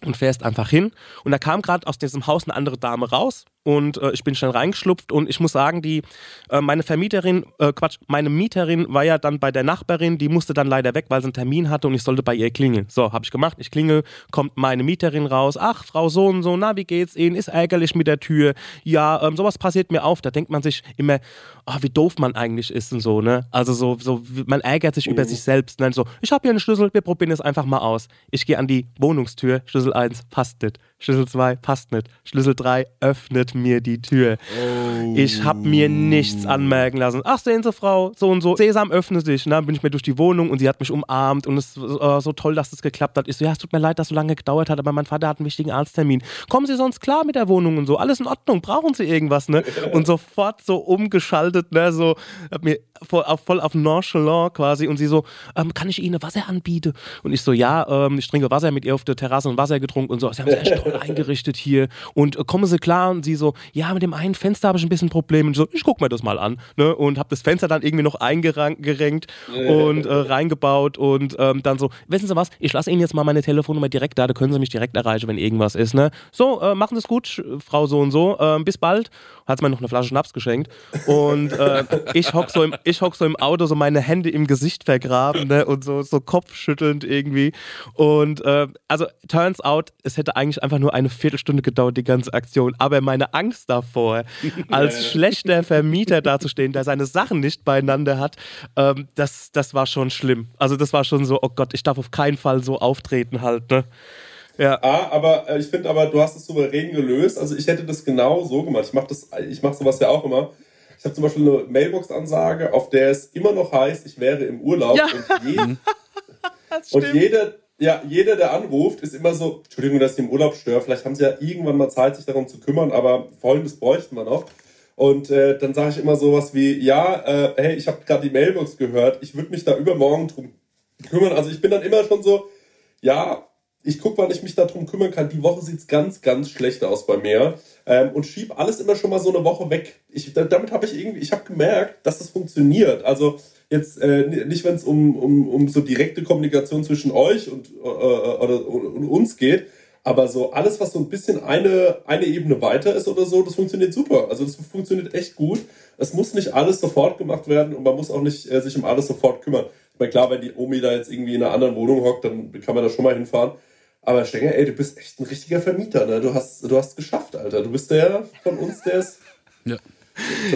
und fährst einfach hin. Und da kam gerade aus diesem Haus eine andere Dame raus und äh, ich bin schnell reingeschlupft und ich muss sagen, die äh, meine Vermieterin, äh, Quatsch, meine Mieterin war ja dann bei der Nachbarin, die musste dann leider weg, weil sie einen Termin hatte und ich sollte bei ihr klingeln. So, habe ich gemacht, ich klingel, kommt meine Mieterin raus, ach, Frau so und so, na, wie geht's Ihnen? Ist ärgerlich mit der Tür. Ja, ähm, sowas passiert mir auf. Da denkt man sich immer, oh, wie doof man eigentlich ist und so, ne? Also so, so man ärgert sich mhm. über sich selbst. Nein, so, ich habe hier einen Schlüssel, wir probieren es einfach mal aus. Ich gehe an die Wohnungstür, Schlüssel 1, passt nicht. Schlüssel 2 passt nicht. Schlüssel 3 öffnet mir die Tür. Oh. Ich habe mir nichts anmerken lassen. Ach, sehen Sie, Frau, so und so. Sesam, öffne sich. Und dann bin ich mir durch die Wohnung und sie hat mich umarmt und es war äh, so toll, dass das geklappt hat. Ich so, ja, es tut mir leid, dass es so lange gedauert hat, aber mein Vater hat einen wichtigen Arzttermin. Kommen Sie sonst klar mit der Wohnung und so? Alles in Ordnung, brauchen Sie irgendwas, ne? Und sofort so umgeschaltet, ne? So, hab mir voll auf, voll auf nonchalant quasi und sie so, ähm, kann ich Ihnen Wasser anbieten? Und ich so, ja, ähm, ich trinke Wasser mit ihr auf der Terrasse und Wasser getrunken und so. Sie haben es echt toll eingerichtet hier und äh, kommen Sie klar? Und sie so, ja, mit dem einen Fenster habe ich ein bisschen Probleme. Und ich so, ich guck mir das mal an. Ne? Und habe das Fenster dann irgendwie noch eingerenkt und äh, reingebaut und ähm, dann so, wissen Sie was, ich lasse Ihnen jetzt mal meine Telefonnummer direkt da, da können Sie mich direkt erreichen, wenn irgendwas ist. Ne? So, äh, machen Sie es gut, Frau so und so, ähm, bis bald. Hat mir noch eine Flasche Schnaps geschenkt und äh, ich hock so im ich hock so im Auto, so meine Hände im Gesicht vergraben ne? und so, so kopfschüttelnd irgendwie. Und äh, also, turns out, es hätte eigentlich einfach nur eine Viertelstunde gedauert, die ganze Aktion. Aber meine Angst davor, als schlechter Vermieter dazustehen, der seine Sachen nicht beieinander hat, ähm, das, das war schon schlimm. Also, das war schon so, oh Gott, ich darf auf keinen Fall so auftreten halt. Ne? Ja. Ah, aber äh, ich finde aber, du hast es souverän gelöst. Also ich hätte das genau so gemacht. Ich mache das, ich mache sowas ja auch immer. Ich habe zum Beispiel eine Mailbox-Ansage, auf der es immer noch heißt, ich wäre im Urlaub. Ja. Und, je und jeder, ja, jeder, der anruft, ist immer so, Entschuldigung, dass ich im Urlaub störe. Vielleicht haben sie ja irgendwann mal Zeit, sich darum zu kümmern, aber folgendes bräuchten wir noch. Und äh, dann sage ich immer sowas wie, ja, äh, hey, ich habe gerade die Mailbox gehört, ich würde mich da übermorgen drum kümmern. Also ich bin dann immer schon so, ja, ich gucke, wann ich mich darum kümmern kann. Die Woche sieht's ganz, ganz schlecht aus bei mir. Ähm, und schieb alles immer schon mal so eine Woche weg. Ich, damit habe ich irgendwie, ich habe gemerkt, dass das funktioniert. Also jetzt äh, nicht, wenn es um, um, um so direkte Kommunikation zwischen euch und, äh, oder, und uns geht, aber so alles, was so ein bisschen eine, eine Ebene weiter ist oder so, das funktioniert super. Also das funktioniert echt gut. Es muss nicht alles sofort gemacht werden und man muss auch nicht äh, sich um alles sofort kümmern. Ich meine, klar, wenn die Omi da jetzt irgendwie in einer anderen Wohnung hockt, dann kann man da schon mal hinfahren. Aber Stenger, ey, du bist echt ein richtiger Vermieter, ne? Du hast, du hast geschafft, Alter. Du bist der von uns, der ist. Ja.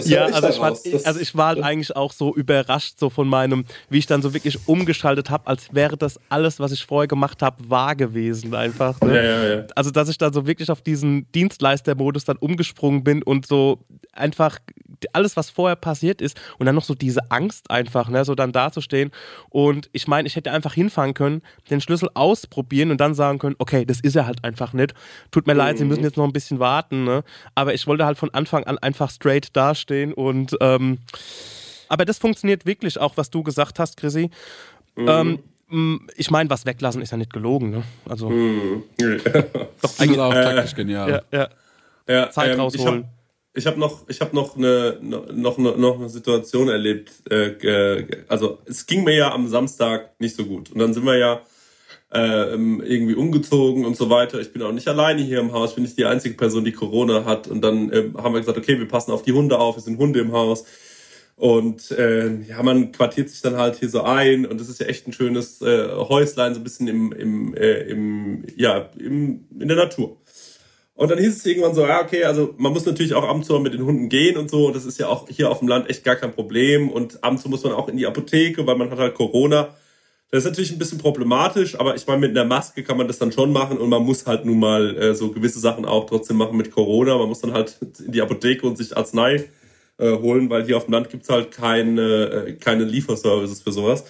Ja, also ich, war, also ich war halt eigentlich auch so überrascht so von meinem, wie ich dann so wirklich umgeschaltet habe, als wäre das alles, was ich vorher gemacht habe, wahr gewesen einfach. Ne? Ja, ja, ja. Also dass ich dann so wirklich auf diesen Dienstleistermodus dann umgesprungen bin und so einfach alles, was vorher passiert ist und dann noch so diese Angst einfach, ne, so dann dazustehen. Und ich meine, ich hätte einfach hinfahren können, den Schlüssel ausprobieren und dann sagen können, okay, das ist er halt einfach nicht. Tut mir mhm. leid, Sie müssen jetzt noch ein bisschen warten, ne? Aber ich wollte halt von Anfang an einfach straight dastehen und ähm, aber das funktioniert wirklich auch, was du gesagt hast, Chrissy. Mhm. Ähm, ich meine, was weglassen ist ja nicht gelogen, ne? Also. Mhm. Doch, eigentlich auch taktisch genial. Ja, ja. ja Zeit ähm, rausholen ich habe noch, ich habe noch eine, noch, noch, noch eine Situation erlebt. Äh, also es ging mir ja am Samstag nicht so gut. Und dann sind wir ja äh, irgendwie umgezogen und so weiter. Ich bin auch nicht alleine hier im Haus, bin nicht die einzige Person, die Corona hat. Und dann äh, haben wir gesagt, okay, wir passen auf die Hunde auf, es sind Hunde im Haus. Und äh, ja, man quartiert sich dann halt hier so ein und es ist ja echt ein schönes äh, Häuslein, so ein bisschen im, im, äh, im, ja, im, in der Natur. Und dann hieß es irgendwann so, ja, okay, also man muss natürlich auch ab und zu mit den Hunden gehen und so. Und das ist ja auch hier auf dem Land echt gar kein Problem. Und ab und zu muss man auch in die Apotheke, weil man hat halt Corona. Das ist natürlich ein bisschen problematisch, aber ich meine, mit einer Maske kann man das dann schon machen und man muss halt nun mal äh, so gewisse Sachen auch trotzdem machen mit Corona. Man muss dann halt in die Apotheke und sich Arznei äh, holen, weil hier auf dem Land gibt's halt keine, äh, keine Lieferservices für sowas.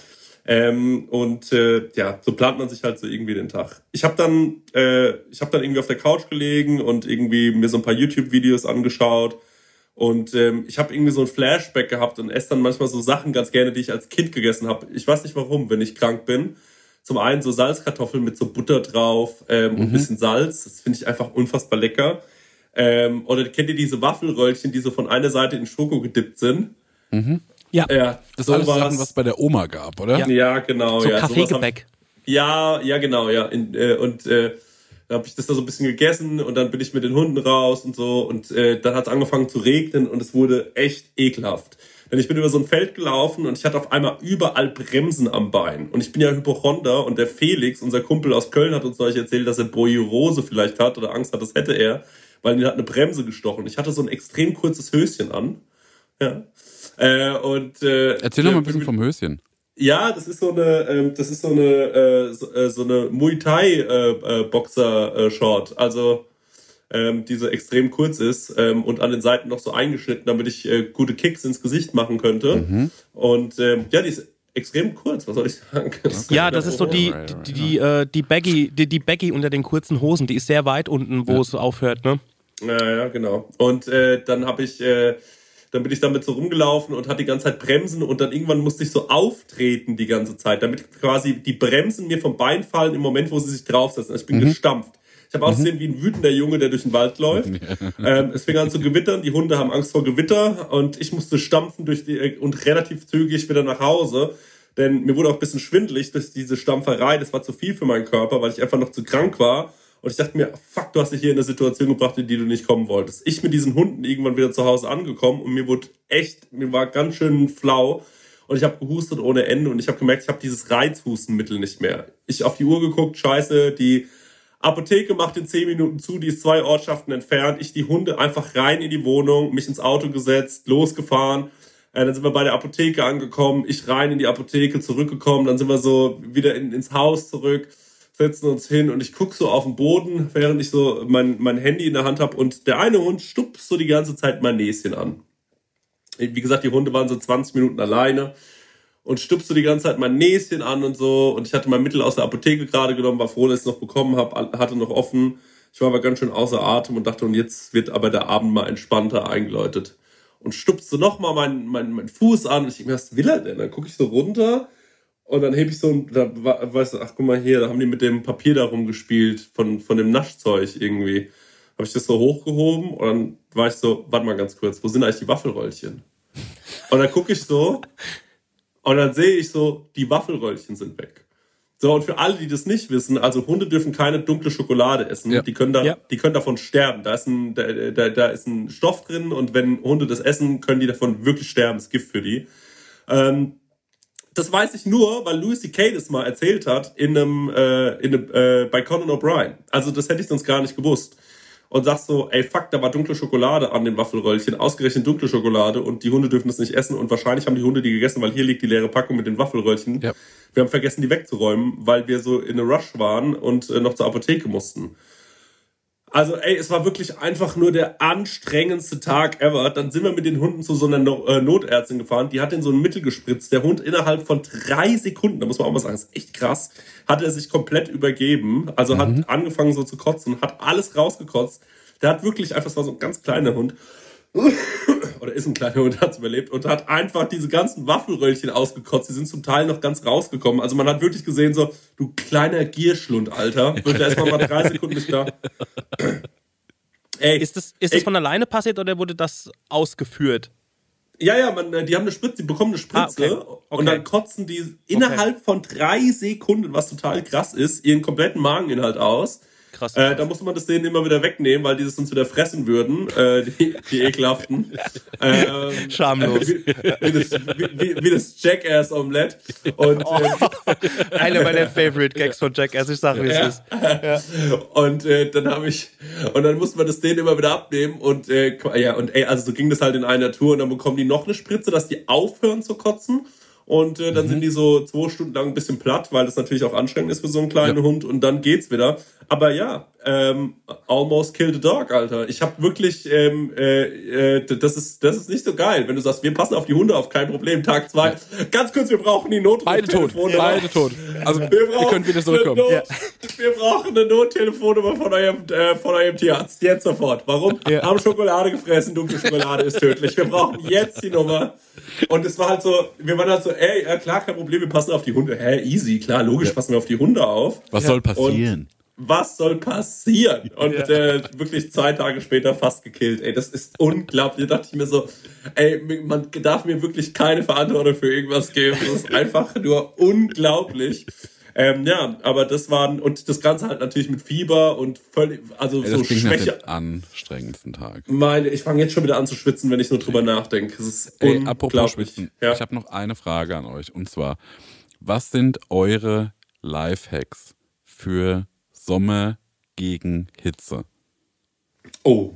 Ähm, und äh, ja, so plant man sich halt so irgendwie den Tag. Ich habe dann, äh, ich habe dann irgendwie auf der Couch gelegen und irgendwie mir so ein paar YouTube-Videos angeschaut. Und ähm, ich habe irgendwie so ein Flashback gehabt und esse dann manchmal so Sachen ganz gerne, die ich als Kind gegessen habe. Ich weiß nicht warum, wenn ich krank bin. Zum einen so Salzkartoffeln mit so Butter drauf ähm, mhm. und ein bisschen Salz. Das finde ich einfach unfassbar lecker. Ähm, oder kennt ihr diese Waffelröllchen, die so von einer Seite in Schoko gedippt sind? Mhm. Ja. ja das ist alles Sachen, was bei der Oma gab, oder? Ja, ja genau. So ja, Kaffeegebäck. Ja, ja, genau, ja. In, äh, und äh, Dann habe ich das da so ein bisschen gegessen und dann bin ich mit den Hunden raus und so und äh, dann hat es angefangen zu regnen und es wurde echt ekelhaft. Denn ich bin über so ein Feld gelaufen und ich hatte auf einmal überall Bremsen am Bein. Und ich bin ja Hypochonder und der Felix, unser Kumpel aus Köln, hat uns neulich erzählt, dass er Boiorose vielleicht hat oder Angst hat, das hätte er, weil ihn hat eine Bremse gestochen. Ich hatte so ein extrem kurzes Höschen an. Ja. Äh, und, äh, Erzähl doch mal ein bisschen vom Höschen. Ja, das ist so eine, ähm, das ist so eine, äh, so, äh, so eine Muay Thai äh, äh, Boxer äh, Short. Also ähm, die so extrem kurz ist ähm, und an den Seiten noch so eingeschnitten, damit ich äh, gute Kicks ins Gesicht machen könnte. Mhm. Und ähm, ja, die ist extrem kurz, was soll ich sagen? Das Ja, das ist so die, die, die, äh, die, Baggy, die, die Baggy unter den kurzen Hosen, die ist sehr weit unten, wo Ja. es aufhört, ne? Ja, ja, genau. Und äh, dann habe ich, äh, dann bin ich damit so rumgelaufen und hatte die ganze Zeit Bremsen und dann irgendwann musste ich so auftreten die ganze Zeit, damit quasi die Bremsen mir vom Bein fallen im Moment, wo sie sich draufsetzen. Also ich bin gestampft. Ich habe ausgesehen wie ein wütender Junge, der durch den Wald läuft. ähm, es fing an zu gewittern, die Hunde haben Angst vor Gewitter und ich musste stampfen durch die äh, und relativ zügig wieder nach Hause. Denn mir wurde auch ein bisschen schwindelig durch diese Stampferei. Das war zu viel für meinen Körper, weil ich einfach noch zu krank war. Und ich dachte mir, fuck, du hast dich hier in eine Situation gebracht, in die du nicht kommen wolltest. Ich mit diesen Hunden irgendwann wieder zu Hause angekommen und mir wurde echt, mir war ganz schön flau. Und ich habe gehustet ohne Ende und ich habe gemerkt, ich habe dieses Reizhustenmittel nicht mehr. Ich auf die Uhr geguckt, scheiße, die Apotheke macht in 10 Minuten zu, die ist zwei Ortschaften entfernt. Ich die Hunde einfach rein in die Wohnung, mich ins Auto gesetzt, losgefahren. Äh, dann sind wir bei der Apotheke angekommen, ich rein in die Apotheke, zurückgekommen, dann sind wir so wieder in, ins Haus zurück, setzen uns hin und ich guck so auf den Boden, während ich so mein, mein Handy in der Hand habe und der eine Hund stupst so die ganze Zeit mein Näschen an. Wie gesagt, die Hunde waren so 20 Minuten alleine und stupst so die ganze Zeit mein Näschen an und so. Und ich hatte mein Mittel aus der Apotheke gerade genommen, war froh, dass ich es noch bekommen habe, hatte noch offen. Ich war aber ganz schön außer Atem und dachte, und jetzt wird aber der Abend mal entspannter eingeläutet. Und stupst so nochmal meinen mein, mein Fuß an und ich denke mir, was will er denn? Dann gucke ich so runter und dann heb ich so, da weißt du, ach guck mal hier, da haben die mit dem Papier da rumgespielt, von, von dem Naschzeug irgendwie. Habe ich das so hochgehoben und dann war ich so, warte mal ganz kurz, wo sind eigentlich die Waffelröllchen? Und dann gucke ich so und dann sehe ich so, die Waffelröllchen sind weg. So, und für alle, die das nicht wissen, also Hunde dürfen keine dunkle Schokolade essen. Ja. Die, können da, Ja. die können davon sterben. Da ist, ein, da, da, da ist ein Stoff drin und wenn Hunde das essen, können die davon wirklich sterben. Das ist Gift für die. Ähm, das weiß ich nur, weil Louis C.K. das mal erzählt hat in einem, äh, in einem äh, bei Conan O'Brien. Also das hätte ich sonst gar nicht gewusst. Und sagst so, ey fuck, da war dunkle Schokolade an den Waffelröllchen, ausgerechnet dunkle Schokolade und die Hunde dürfen das nicht essen und wahrscheinlich haben die Hunde die gegessen, weil hier liegt die leere Packung mit den Waffelröllchen. Ja. Wir haben vergessen, die wegzuräumen, weil wir so in a Rush waren und äh, noch zur Apotheke mussten. Also, ey, es war wirklich einfach nur der anstrengendste Tag ever. Dann sind wir mit den Hunden zu so einer no äh, Notärztin gefahren. Die hat in so ein Mittel gespritzt. Der Hund innerhalb von drei Sekunden, da muss man auch mal sagen, ist echt krass, hat er sich komplett übergeben. Also hat angefangen so zu kotzen, hat alles rausgekotzt. Der hat wirklich einfach, es war so ein ganz kleiner Hund. Oder ist ein kleiner Hund, hat's überlebt und hat einfach diese ganzen Waffelröllchen ausgekotzt. Die sind zum Teil noch ganz rausgekommen. Also man hat wirklich gesehen, so, du kleiner Gierschlund, Alter. Wird erstmal mal drei Sekunden nicht da. Ey, Ist das, ist ey, das von alleine passiert oder wurde das ausgeführt? Ja, ja, man, äh, die haben eine Spritze, die bekommen eine Spritze Ah, okay. und Okay. dann kotzen die innerhalb von drei Sekunden, was total krass ist, ihren kompletten Mageninhalt aus. Krass. Äh, da musste man das denen immer wieder wegnehmen, weil die das sonst wieder fressen würden, äh, die, die ekelhaften. ähm, Schamlos. Wie, wie, das, wie, wie- das Jackass-Omelett. Und, Oh. ähm, Einer meiner Favorite Gags von Jackass, ich sag, wie es Ja. ist. Und äh, dann habe ich und dann musste man das denen immer wieder abnehmen und äh, ja und ey, also so ging das halt in einer Tour und dann bekommen die noch eine Spritze, dass die aufhören zu kotzen und äh, dann Mhm. sind die so zwei Stunden lang ein bisschen platt, weil das natürlich auch anstrengend ist für so einen kleinen Hund und dann geht's wieder. Aber ja, ähm, almost killed a dog, Alter. Ich habe wirklich, ähm, äh, äh, das ist das ist nicht so geil, wenn du sagst, wir passen auf die Hunde auf, kein Problem. Tag zwei, ganz kurz, wir brauchen die Beide tot. Notruftelefonnummer. Beide tot. Also, Wir ihr brauchen könnt wieder zurückkommen. Not, Wir brauchen eine Nottelefonnummer von eurem, äh, von eurem Tierarzt. Jetzt sofort. Warum? Ja. Haben Schokolade gefressen, dunkle Schokolade ist tödlich. Wir brauchen jetzt die Nummer. Und es war halt so, wir waren halt so, ey, ja klar, kein Problem, wir passen auf die Hunde. Hä, easy, klar, logisch, passen wir auf die Hunde auf. Was soll passieren? Was soll passieren? Und äh, wirklich zwei Tage später fast gekillt. Ey, das ist unglaublich. Da dachte ich mir so, ey, man darf mir wirklich keine Verantwortung für irgendwas geben. Das ist einfach nur unglaublich. Ähm, ja, aber das waren, und das Ganze halt natürlich mit Fieber und völlig, also Ey, so nach Schwäche. dem anstrengendsten Tag. Meine, ich fange jetzt schon wieder an zu schwitzen, wenn ich nur drüber nachdenke. Das ist Ey, apropos. Schwitzen, Ja. ich habe noch eine Frage an euch. Und zwar, was sind eure Lifehacks für Sommer gegen Hitze? oh.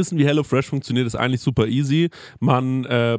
wissen, wie HelloFresh funktioniert, ist eigentlich super easy. Man, äh,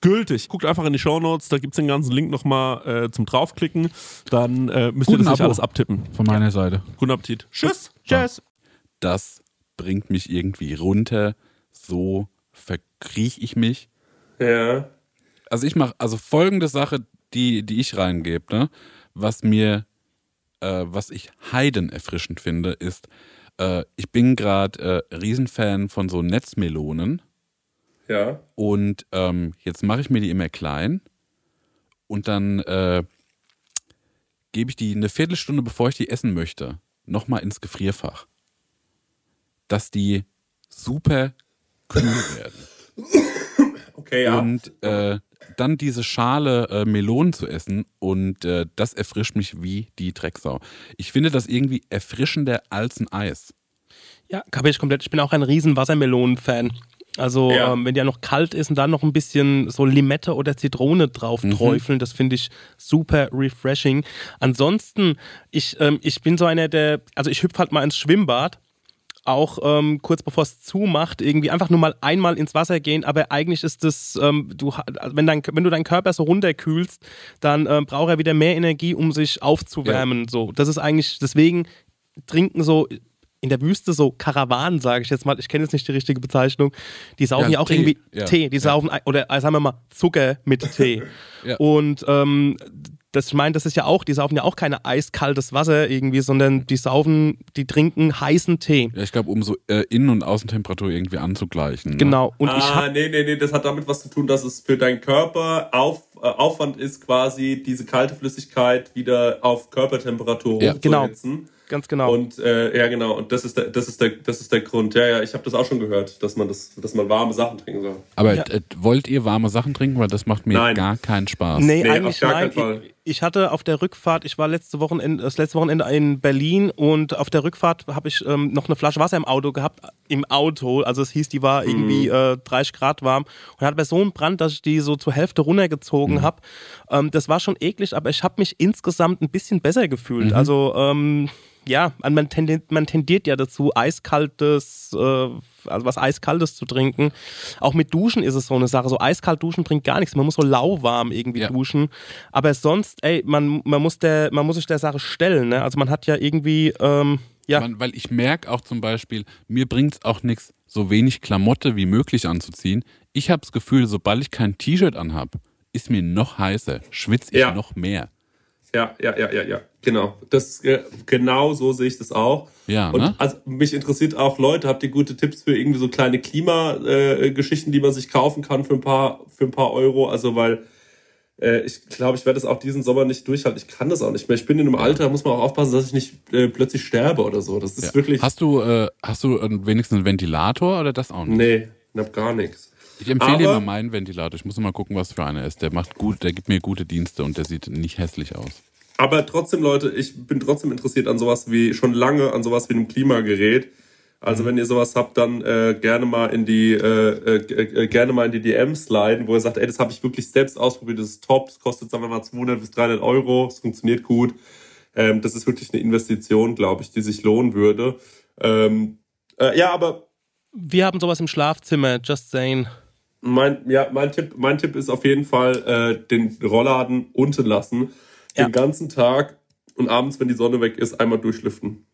gültig. Guckt einfach in die Shownotes, da gibt's den ganzen Link nochmal äh, zum draufklicken. Dann äh, müsst Guten ihr das nicht Abo. alles abtippen. Von meiner Seite. Guten Appetit. Tschüss. Tschüss. Das bringt mich irgendwie runter. So verkriech ich mich. Ja. also ich mache, also folgende Sache, die, die ich reingebe, ne? was mir, äh, was ich heiden erfrischend finde, ist, äh, ich bin gerade äh, Riesenfan von so Netzmelonen Ja. und ähm, jetzt mache ich mir die immer klein und dann äh, gebe ich die eine Viertelstunde, bevor ich die essen möchte, nochmal ins Gefrierfach, dass die super kühl werden. Okay, ja. und äh, dann diese Schale äh, Melonen zu essen und äh, das erfrischt mich wie die Drecksau. Ich finde das irgendwie erfrischender als ein Eis. Ja, kapiere ich komplett. Ich bin auch ein riesen Wassermelonen-Fan. Also, Ja. ähm, wenn die ja noch kalt ist und dann noch ein bisschen so Limette oder Zitrone drauf träufeln, das finde ich super refreshing. Ansonsten, ich, ähm, ich bin so einer, der, also ich hüpfe halt mal ins Schwimmbad. auch ähm, kurz bevor es zumacht, irgendwie einfach nur mal einmal ins Wasser gehen, aber eigentlich ist das, ähm, du, also wenn, dein, wenn du deinen Körper so runterkühlst, dann ähm, braucht er wieder mehr Energie, um sich aufzuwärmen. Ja. So, das ist eigentlich, deswegen trinken so in der Wüste so Karawanen, sage ich jetzt mal, ich kenne jetzt nicht die richtige Bezeichnung, die saufen ja, ja auch Tee. irgendwie ja. Tee, die saufen, oder äh, sagen wir mal Zucker mit Tee. Und ähm, das, ich meine, das ist ja auch, die saufen ja auch kein eiskaltes Wasser irgendwie, sondern die saufen, die trinken heißen Tee. Ja, ich glaube, um so äh, Innen- und Außentemperatur irgendwie anzugleichen. Ne? Genau. Und ah, ich hab, nee, nee, nee, das hat damit was zu tun, dass es für deinen Körper auf, äh, Aufwand ist, quasi diese kalte Flüssigkeit wieder auf Körpertemperatur ja, hochzusetzen. Genau ganz genau. Und äh, ja, genau. Und das ist der, das ist der, das ist der Grund. Ja, ja, ich habe das auch schon gehört, dass man das, dass man warme Sachen trinken soll. Aber ja. äh, wollt ihr warme Sachen trinken? Weil das macht mir nein. gar keinen Spaß. Nee, nee eigentlich auf gar nein. Keinen Fall. Ich, ich, hatte auf der Rückfahrt, ich war letzte Wochenende, das letzte Wochenende in Berlin und auf der Rückfahrt habe ich ähm, noch eine Flasche Wasser im Auto gehabt. Im Auto, also es hieß, die war mhm. irgendwie äh, 30 Grad warm und hatte bei so einem Brand, dass ich die so zur Hälfte runtergezogen mhm. habe. Ähm, das war schon eklig, aber ich habe mich insgesamt ein bisschen besser gefühlt. Mhm. Also ähm, ja, man tendiert, man tendiert ja dazu, eiskaltes, äh, also was eiskaltes zu trinken. Auch mit Duschen ist es so eine Sache. So eiskalt duschen bringt gar nichts. Man muss so lauwarm irgendwie ja. duschen. Aber sonst, ey, man, man, muss der, man muss sich der Sache stellen. Ne? Also man hat ja irgendwie, ähm, ja. Man, weil ich merke auch zum Beispiel, mir bringt es auch nichts, so wenig Klamotte wie möglich anzuziehen. Ich habe das Gefühl, sobald ich kein T-Shirt anhab, ist mir noch heißer, schwitze ich ja. noch mehr. Ja, ja, ja, ja, ja, genau. Das, äh, genau so sehe ich das auch. Ja, und ne? also mich interessiert auch, Leute, habt ihr gute Tipps für irgendwie so kleine Klimageschichten, äh, die man sich kaufen kann für ein paar, für ein paar Euro? Also, weil äh, ich glaube, ich werde das auch diesen Sommer nicht durchhalten. Ich kann das auch nicht mehr. Ich bin in einem Alter, da muss man auch aufpassen, dass ich nicht äh, plötzlich sterbe oder so. Das ist ja. wirklich. Hast du, äh, hast du wenigstens einen Ventilator oder das auch nicht? Nee, ich habe gar nichts. Ich empfehle dir mal meinen Ventilator. Ich muss mal gucken, was für einer ist. Der macht gut, der gibt mir gute Dienste und der sieht nicht hässlich aus. Aber trotzdem, Leute, ich bin trotzdem interessiert an sowas wie, schon lange an sowas wie einem Klimagerät. Also mhm. wenn ihr sowas habt, dann äh, gerne mal in die äh, äh, äh gerne mal in die DMs sliden, wo ihr sagt, ey, das habe ich wirklich selbst ausprobiert, das ist top, das kostet sagen wir mal 200 bis 300 Euro, es funktioniert gut. Ähm, das ist wirklich eine Investition, glaube ich, die sich lohnen würde. Ähm, äh, ja, aber wir haben sowas im Schlafzimmer, just saying. Mein, ja, mein Tipp, mein Tipp ist auf jeden Fall, äh, den Rollladen unten lassen. Ja. Den ganzen Tag und abends, wenn die Sonne weg ist, einmal durchlüften.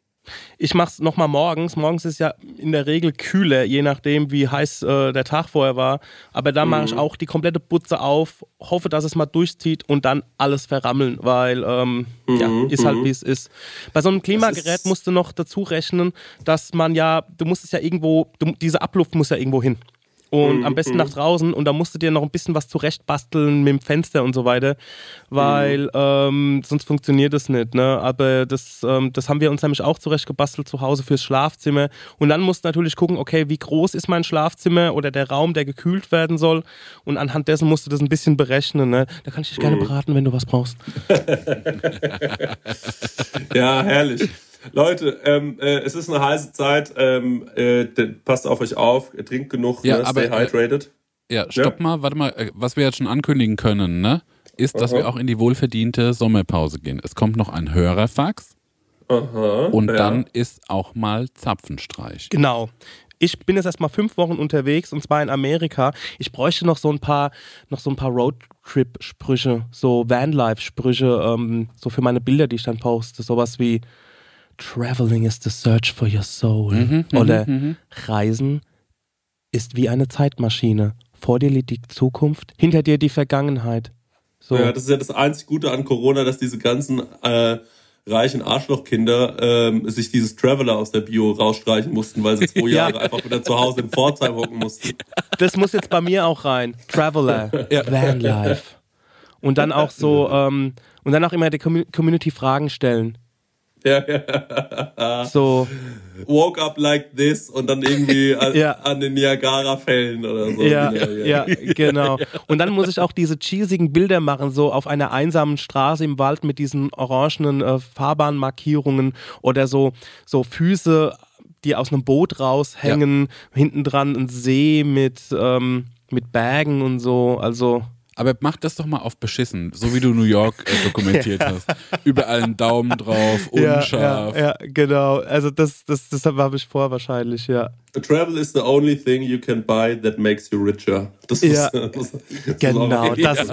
Ich mache es nochmal morgens. Morgens ist ja in der Regel kühler, je nachdem, wie heiß äh, der Tag vorher war. Aber da mhm. mache ich auch die komplette Butze auf, hoffe, dass es mal durchzieht und dann alles verrammeln, weil ähm, mhm. ja, ist halt mhm. wie es ist. Bei so einem Klimagerät musst du noch dazu rechnen, dass man ja, du musst es ja irgendwo, du, diese Abluft muss ja irgendwo hin und mhm. am besten nach draußen und da musst du dir noch ein bisschen was zurechtbasteln mit dem Fenster und so weiter, weil mhm. ähm, sonst funktioniert das nicht. Ne? Aber das, ähm, das haben wir uns nämlich auch zurechtgebastelt zu Hause fürs Schlafzimmer und dann musst du natürlich gucken, okay, wie groß ist mein Schlafzimmer oder der Raum, der gekühlt werden soll und anhand dessen musst du das ein bisschen berechnen. Ne? Da kann ich dich gerne mhm. beraten, wenn du was brauchst. ja, herrlich. Leute, ähm, äh, es ist eine heiße Zeit. Ähm, äh, passt auf euch auf. Trinkt genug. Ja, ne? aber, Stay äh, hydrated. Äh, ja, stopp ja? mal. Warte mal. Äh, was wir jetzt schon ankündigen können, ne, ist, dass Aha. wir auch in die wohlverdiente Sommerpause gehen. Es kommt noch ein Hörerfax. Aha, und ja. dann ist auch mal Zapfenstreich. Genau. Ich bin jetzt erstmal fünf Wochen unterwegs und zwar in Amerika. Ich bräuchte noch so ein paar, noch so ein paar Roadtrip-Sprüche, so Vanlife-Sprüche, ähm, so für meine Bilder, die ich dann poste. Sowas wie Traveling is the search for your soul. Mhm, mhm Oder mhm. Reisen ist wie eine Zeitmaschine. Vor dir liegt die Zukunft, hinter dir die Vergangenheit. So. Ja, das ist ja das einzig Gute an Corona, dass diese ganzen äh, reichen Arschlochkinder ähm, sich dieses Traveler aus der Bio rausstreichen mussten, weil sie zwei Jahre einfach wieder zu Hause in Pforzheim hocken mussten. Das muss jetzt bei mir auch rein. Traveler, ja. Vanlife. Und dann auch so, ähm, und dann auch immer der Community Fragen stellen. Ja, ja. So. Woke up like this und dann irgendwie an, ja. an den Niagara-Fällen oder so. Ja, ja, genau. Und dann muss ich auch diese cheesigen Bilder machen, so auf einer einsamen Straße im Wald mit diesen orangenen äh, Fahrbahnmarkierungen oder so, so Füße, die aus einem Boot raushängen, ja. hinten dran ein See mit, ähm, mit Bergen und so. Also Aber mach das doch mal auf beschissen, so wie du New York äh, dokumentiert hast. Überall einen Daumen drauf, unscharf. Ja, ja, ja, genau. Also das, das, das habe ich vor wahrscheinlich, ja. Travel is the only thing you can buy that makes you richer. Das Ja, ist, das, das Genau, das,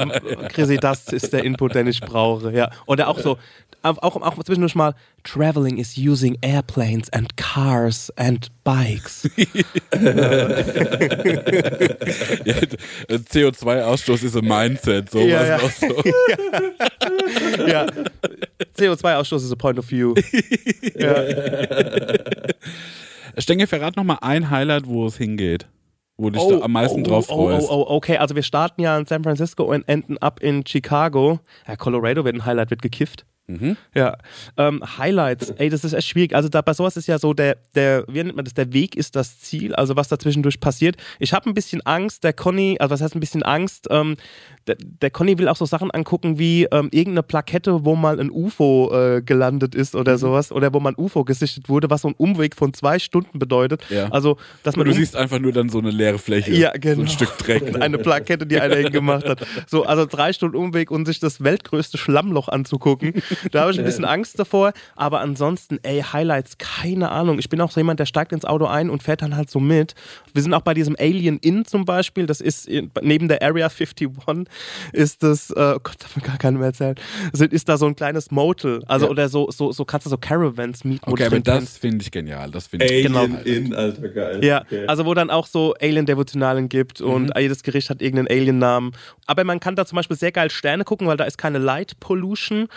Chrissy, das ist der Input, den ich brauche. Ja. Oder auch so, auch, auch auch zwischendurch mal, traveling is using airplanes and cars and bikes. Ja, CO2-Ausstoß ist ein Mindset, sowas Ja, ja. auch so. ja. CO2-Ausstoß ist a point of view. ja. Stenge, verrat noch mal ein Highlight, wo es hingeht. Wo du dich da am meisten oh, drauf oh, freust. Oh, oh, okay, also wir starten ja in San Francisco und enden ab in Chicago. Ja, Colorado wird ein Highlight, wird gekifft. Mhm. Ja, ähm, Highlights, ey, das ist echt schwierig. Also da, bei sowas ist ja so, der, der, wie nennt man das, der Weg ist das Ziel, also was da zwischendurch passiert. Ich habe ein bisschen Angst, der Conny, also was heißt ein bisschen Angst, ähm, der, der Conny will auch so Sachen angucken wie ähm, irgendeine Plakette, wo mal ein UFO äh, gelandet ist Mhm. oder sowas, oder wo mal ein UFO gesichtet wurde, was so ein Umweg von zwei Stunden bedeutet. Ja. Also, dass man Und du um- siehst einfach nur dann so eine leere Fläche. ja, So genau. ein Stück Dreck. Eine Plakette, die einer hingemacht hat. So, also drei Stunden Umweg und sich das weltgrößte Schlammloch anzugucken. Da habe ich ein bisschen Angst davor. Aber ansonsten, ey, Highlights, keine Ahnung. Ich bin auch so jemand, der steigt ins Auto ein und fährt dann halt so mit. Wir sind auch bei diesem Alien Inn zum Beispiel. Das ist in, neben der Area 51 ist das, äh, oh Gott, darf man gar keinem mehr erzählen, ist, ist da so ein kleines Motel. Also, Ja. oder so, so, so kannst du so Caravans mieten. Okay, aber das finde ich genial. Das finde ich Alien Genau. in, Alter, geil. Ja, Okay. also wo dann auch so Alien-Devotionalen gibt und jedes Gericht hat irgendeinen Alien-Namen. Aber man kann da zum Beispiel sehr geil Sterne gucken, weil da ist keine Light Pollution.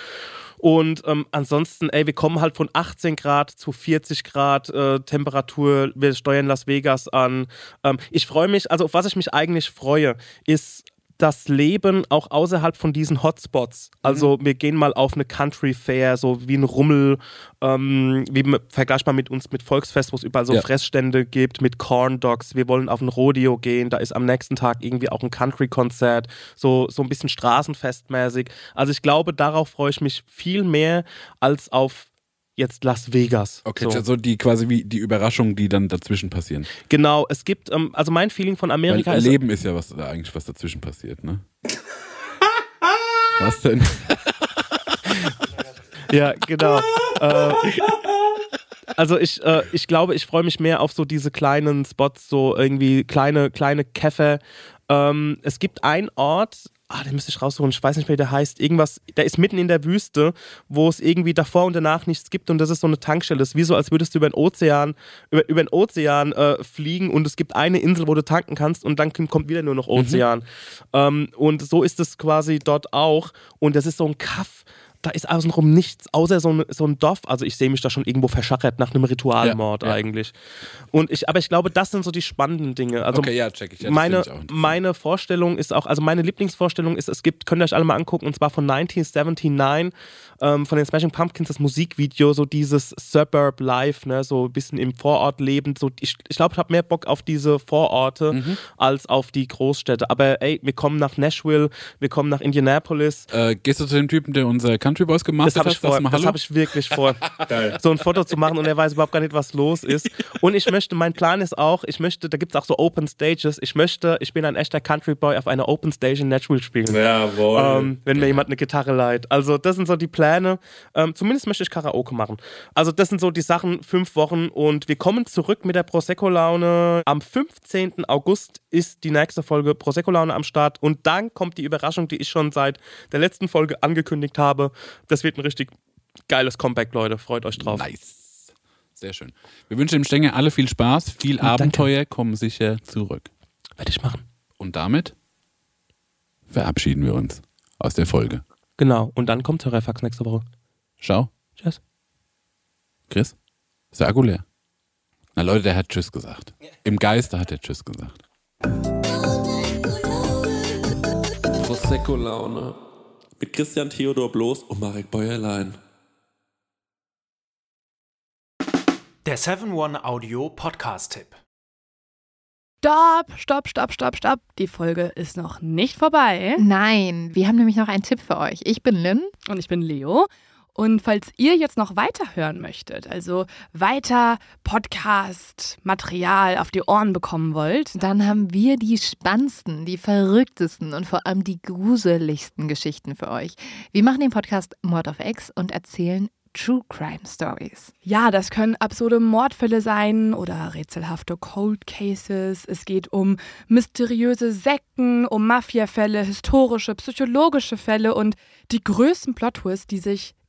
Und ähm, ansonsten, ey, wir kommen halt von 18 Grad zu 40 Grad äh, Temperatur. Wir steuern Las Vegas an. Ähm, ich freue mich, also auf was ich mich eigentlich freue, ist das Leben auch außerhalb von diesen Hotspots. Also wir gehen mal auf eine Country Fair, so wie ein Rummel, ähm, wie vergleichbar mit uns mit Volksfest, wo es überall so Ja. Fressstände gibt mit Corn Dogs. Wir wollen auf ein Rodeo gehen, da ist am nächsten Tag irgendwie auch ein Country-Konzert, so, so ein bisschen straßenfestmäßig. Also ich glaube, darauf freue ich mich viel mehr als auf jetzt Las Vegas. Okay, so. also die quasi wie die Überraschungen, die dann dazwischen passieren. Genau, es gibt, ähm, also mein Feeling von Amerika Weil ist. Leben ist ja was da eigentlich was dazwischen passiert, ne? was denn? Ja, genau. äh, also ich, äh, ich glaube, ich freue mich mehr auf so diese kleinen Spots, so irgendwie kleine, kleine Käfer. Ähm, es gibt einen Ort, ah, den müsste ich raussuchen, ich weiß nicht mehr, wie der heißt, irgendwas, der ist mitten in der Wüste, wo es irgendwie davor und danach nichts gibt und das ist so eine Tankstelle. Das ist wie so, als würdest du über den Ozean, über, über den Ozean äh, fliegen und es gibt eine Insel, wo du tanken kannst und dann kommt wieder nur noch Ozean. Ähm, und so ist es quasi dort auch und das ist so ein Kaff, da ist außenrum nichts, außer so ein, so ein Dorf. Also ich sehe mich da schon irgendwo verschachert nach einem Ritualmord Ja, ja. eigentlich. Und ich, aber ich glaube, das sind so die spannenden Dinge. Also Okay, ja, check ich. Ja, meine, ich meine Vorstellung ist auch, also meine Lieblingsvorstellung ist, es gibt, könnt ihr euch alle mal angucken, und zwar von 1979, ähm, von den Smashing Pumpkins, das Musikvideo, so dieses Suburb Life, ne, so ein bisschen im Vorort lebend. So, ich ich glaube, ich habe mehr Bock auf diese Vororte Mhm. als auf die Großstädte. Aber ey, wir kommen nach Nashville, wir kommen nach Indianapolis. Äh, gehst du zu dem Typen, der unser Country Boys Das gemacht habe hat? ich vor. Das habe ich wirklich vor. So ein Foto zu machen und er weiß überhaupt gar nicht, was los ist. Und ich möchte, mein Plan ist auch, ich möchte, da gibt es auch so Open Stages, ich möchte, ich bin ein echter Country Boy auf einer Open Stage in Nashville spielen. Jawohl. Ähm, wenn mir jemand eine Gitarre leiht. Also, das sind so die Pläne. Ähm, zumindest möchte ich Karaoke machen. Also, das sind so die Sachen, fünf Wochen. Und wir kommen zurück mit der Prosecco-Laune. Am 15. August ist die nächste Folge Prosecco-Laune am Start. Und dann kommt die Überraschung, die ich schon seit der letzten Folge angekündigt habe. Das wird ein richtig geiles Comeback, Leute. Freut euch drauf. Nice. Sehr schön. Wir wünschen dem Stenger alle viel Spaß, viel Abenteuer, kommen sicher zurück. Werde ich machen. Und damit verabschieden wir uns aus der Folge. Genau. Und dann kommt Hörerfax nächste Woche. Ciao. Tschüss. Chris? Akku leer? Na Leute, der hat Tschüss gesagt. Im Geiste hat er Tschüss gesagt. Prosecco-Laune. Mit Christian Theodor Bloß und Marek Bäuerlein. Der 7-One-Audio-Podcast-Tipp. Stopp, stopp, stopp, stopp, stopp. Die Folge ist noch nicht vorbei. Nein, wir haben nämlich noch einen Tipp für euch. Ich bin Lynn. Und ich bin Leo. Und falls ihr jetzt noch weiter hören möchtet, also weiter Podcast-Material auf die Ohren bekommen wollt, Dann haben wir die spannendsten, die verrücktesten und vor allem die gruseligsten Geschichten für euch. Wir machen den Podcast Mord of X und erzählen True Crime Stories. Ja, das können absurde Mordfälle sein oder rätselhafte Cold Cases. Es geht um mysteriöse Sekten, um Mafiafälle, historische, psychologische Fälle und die größten Plot-Twists, die sich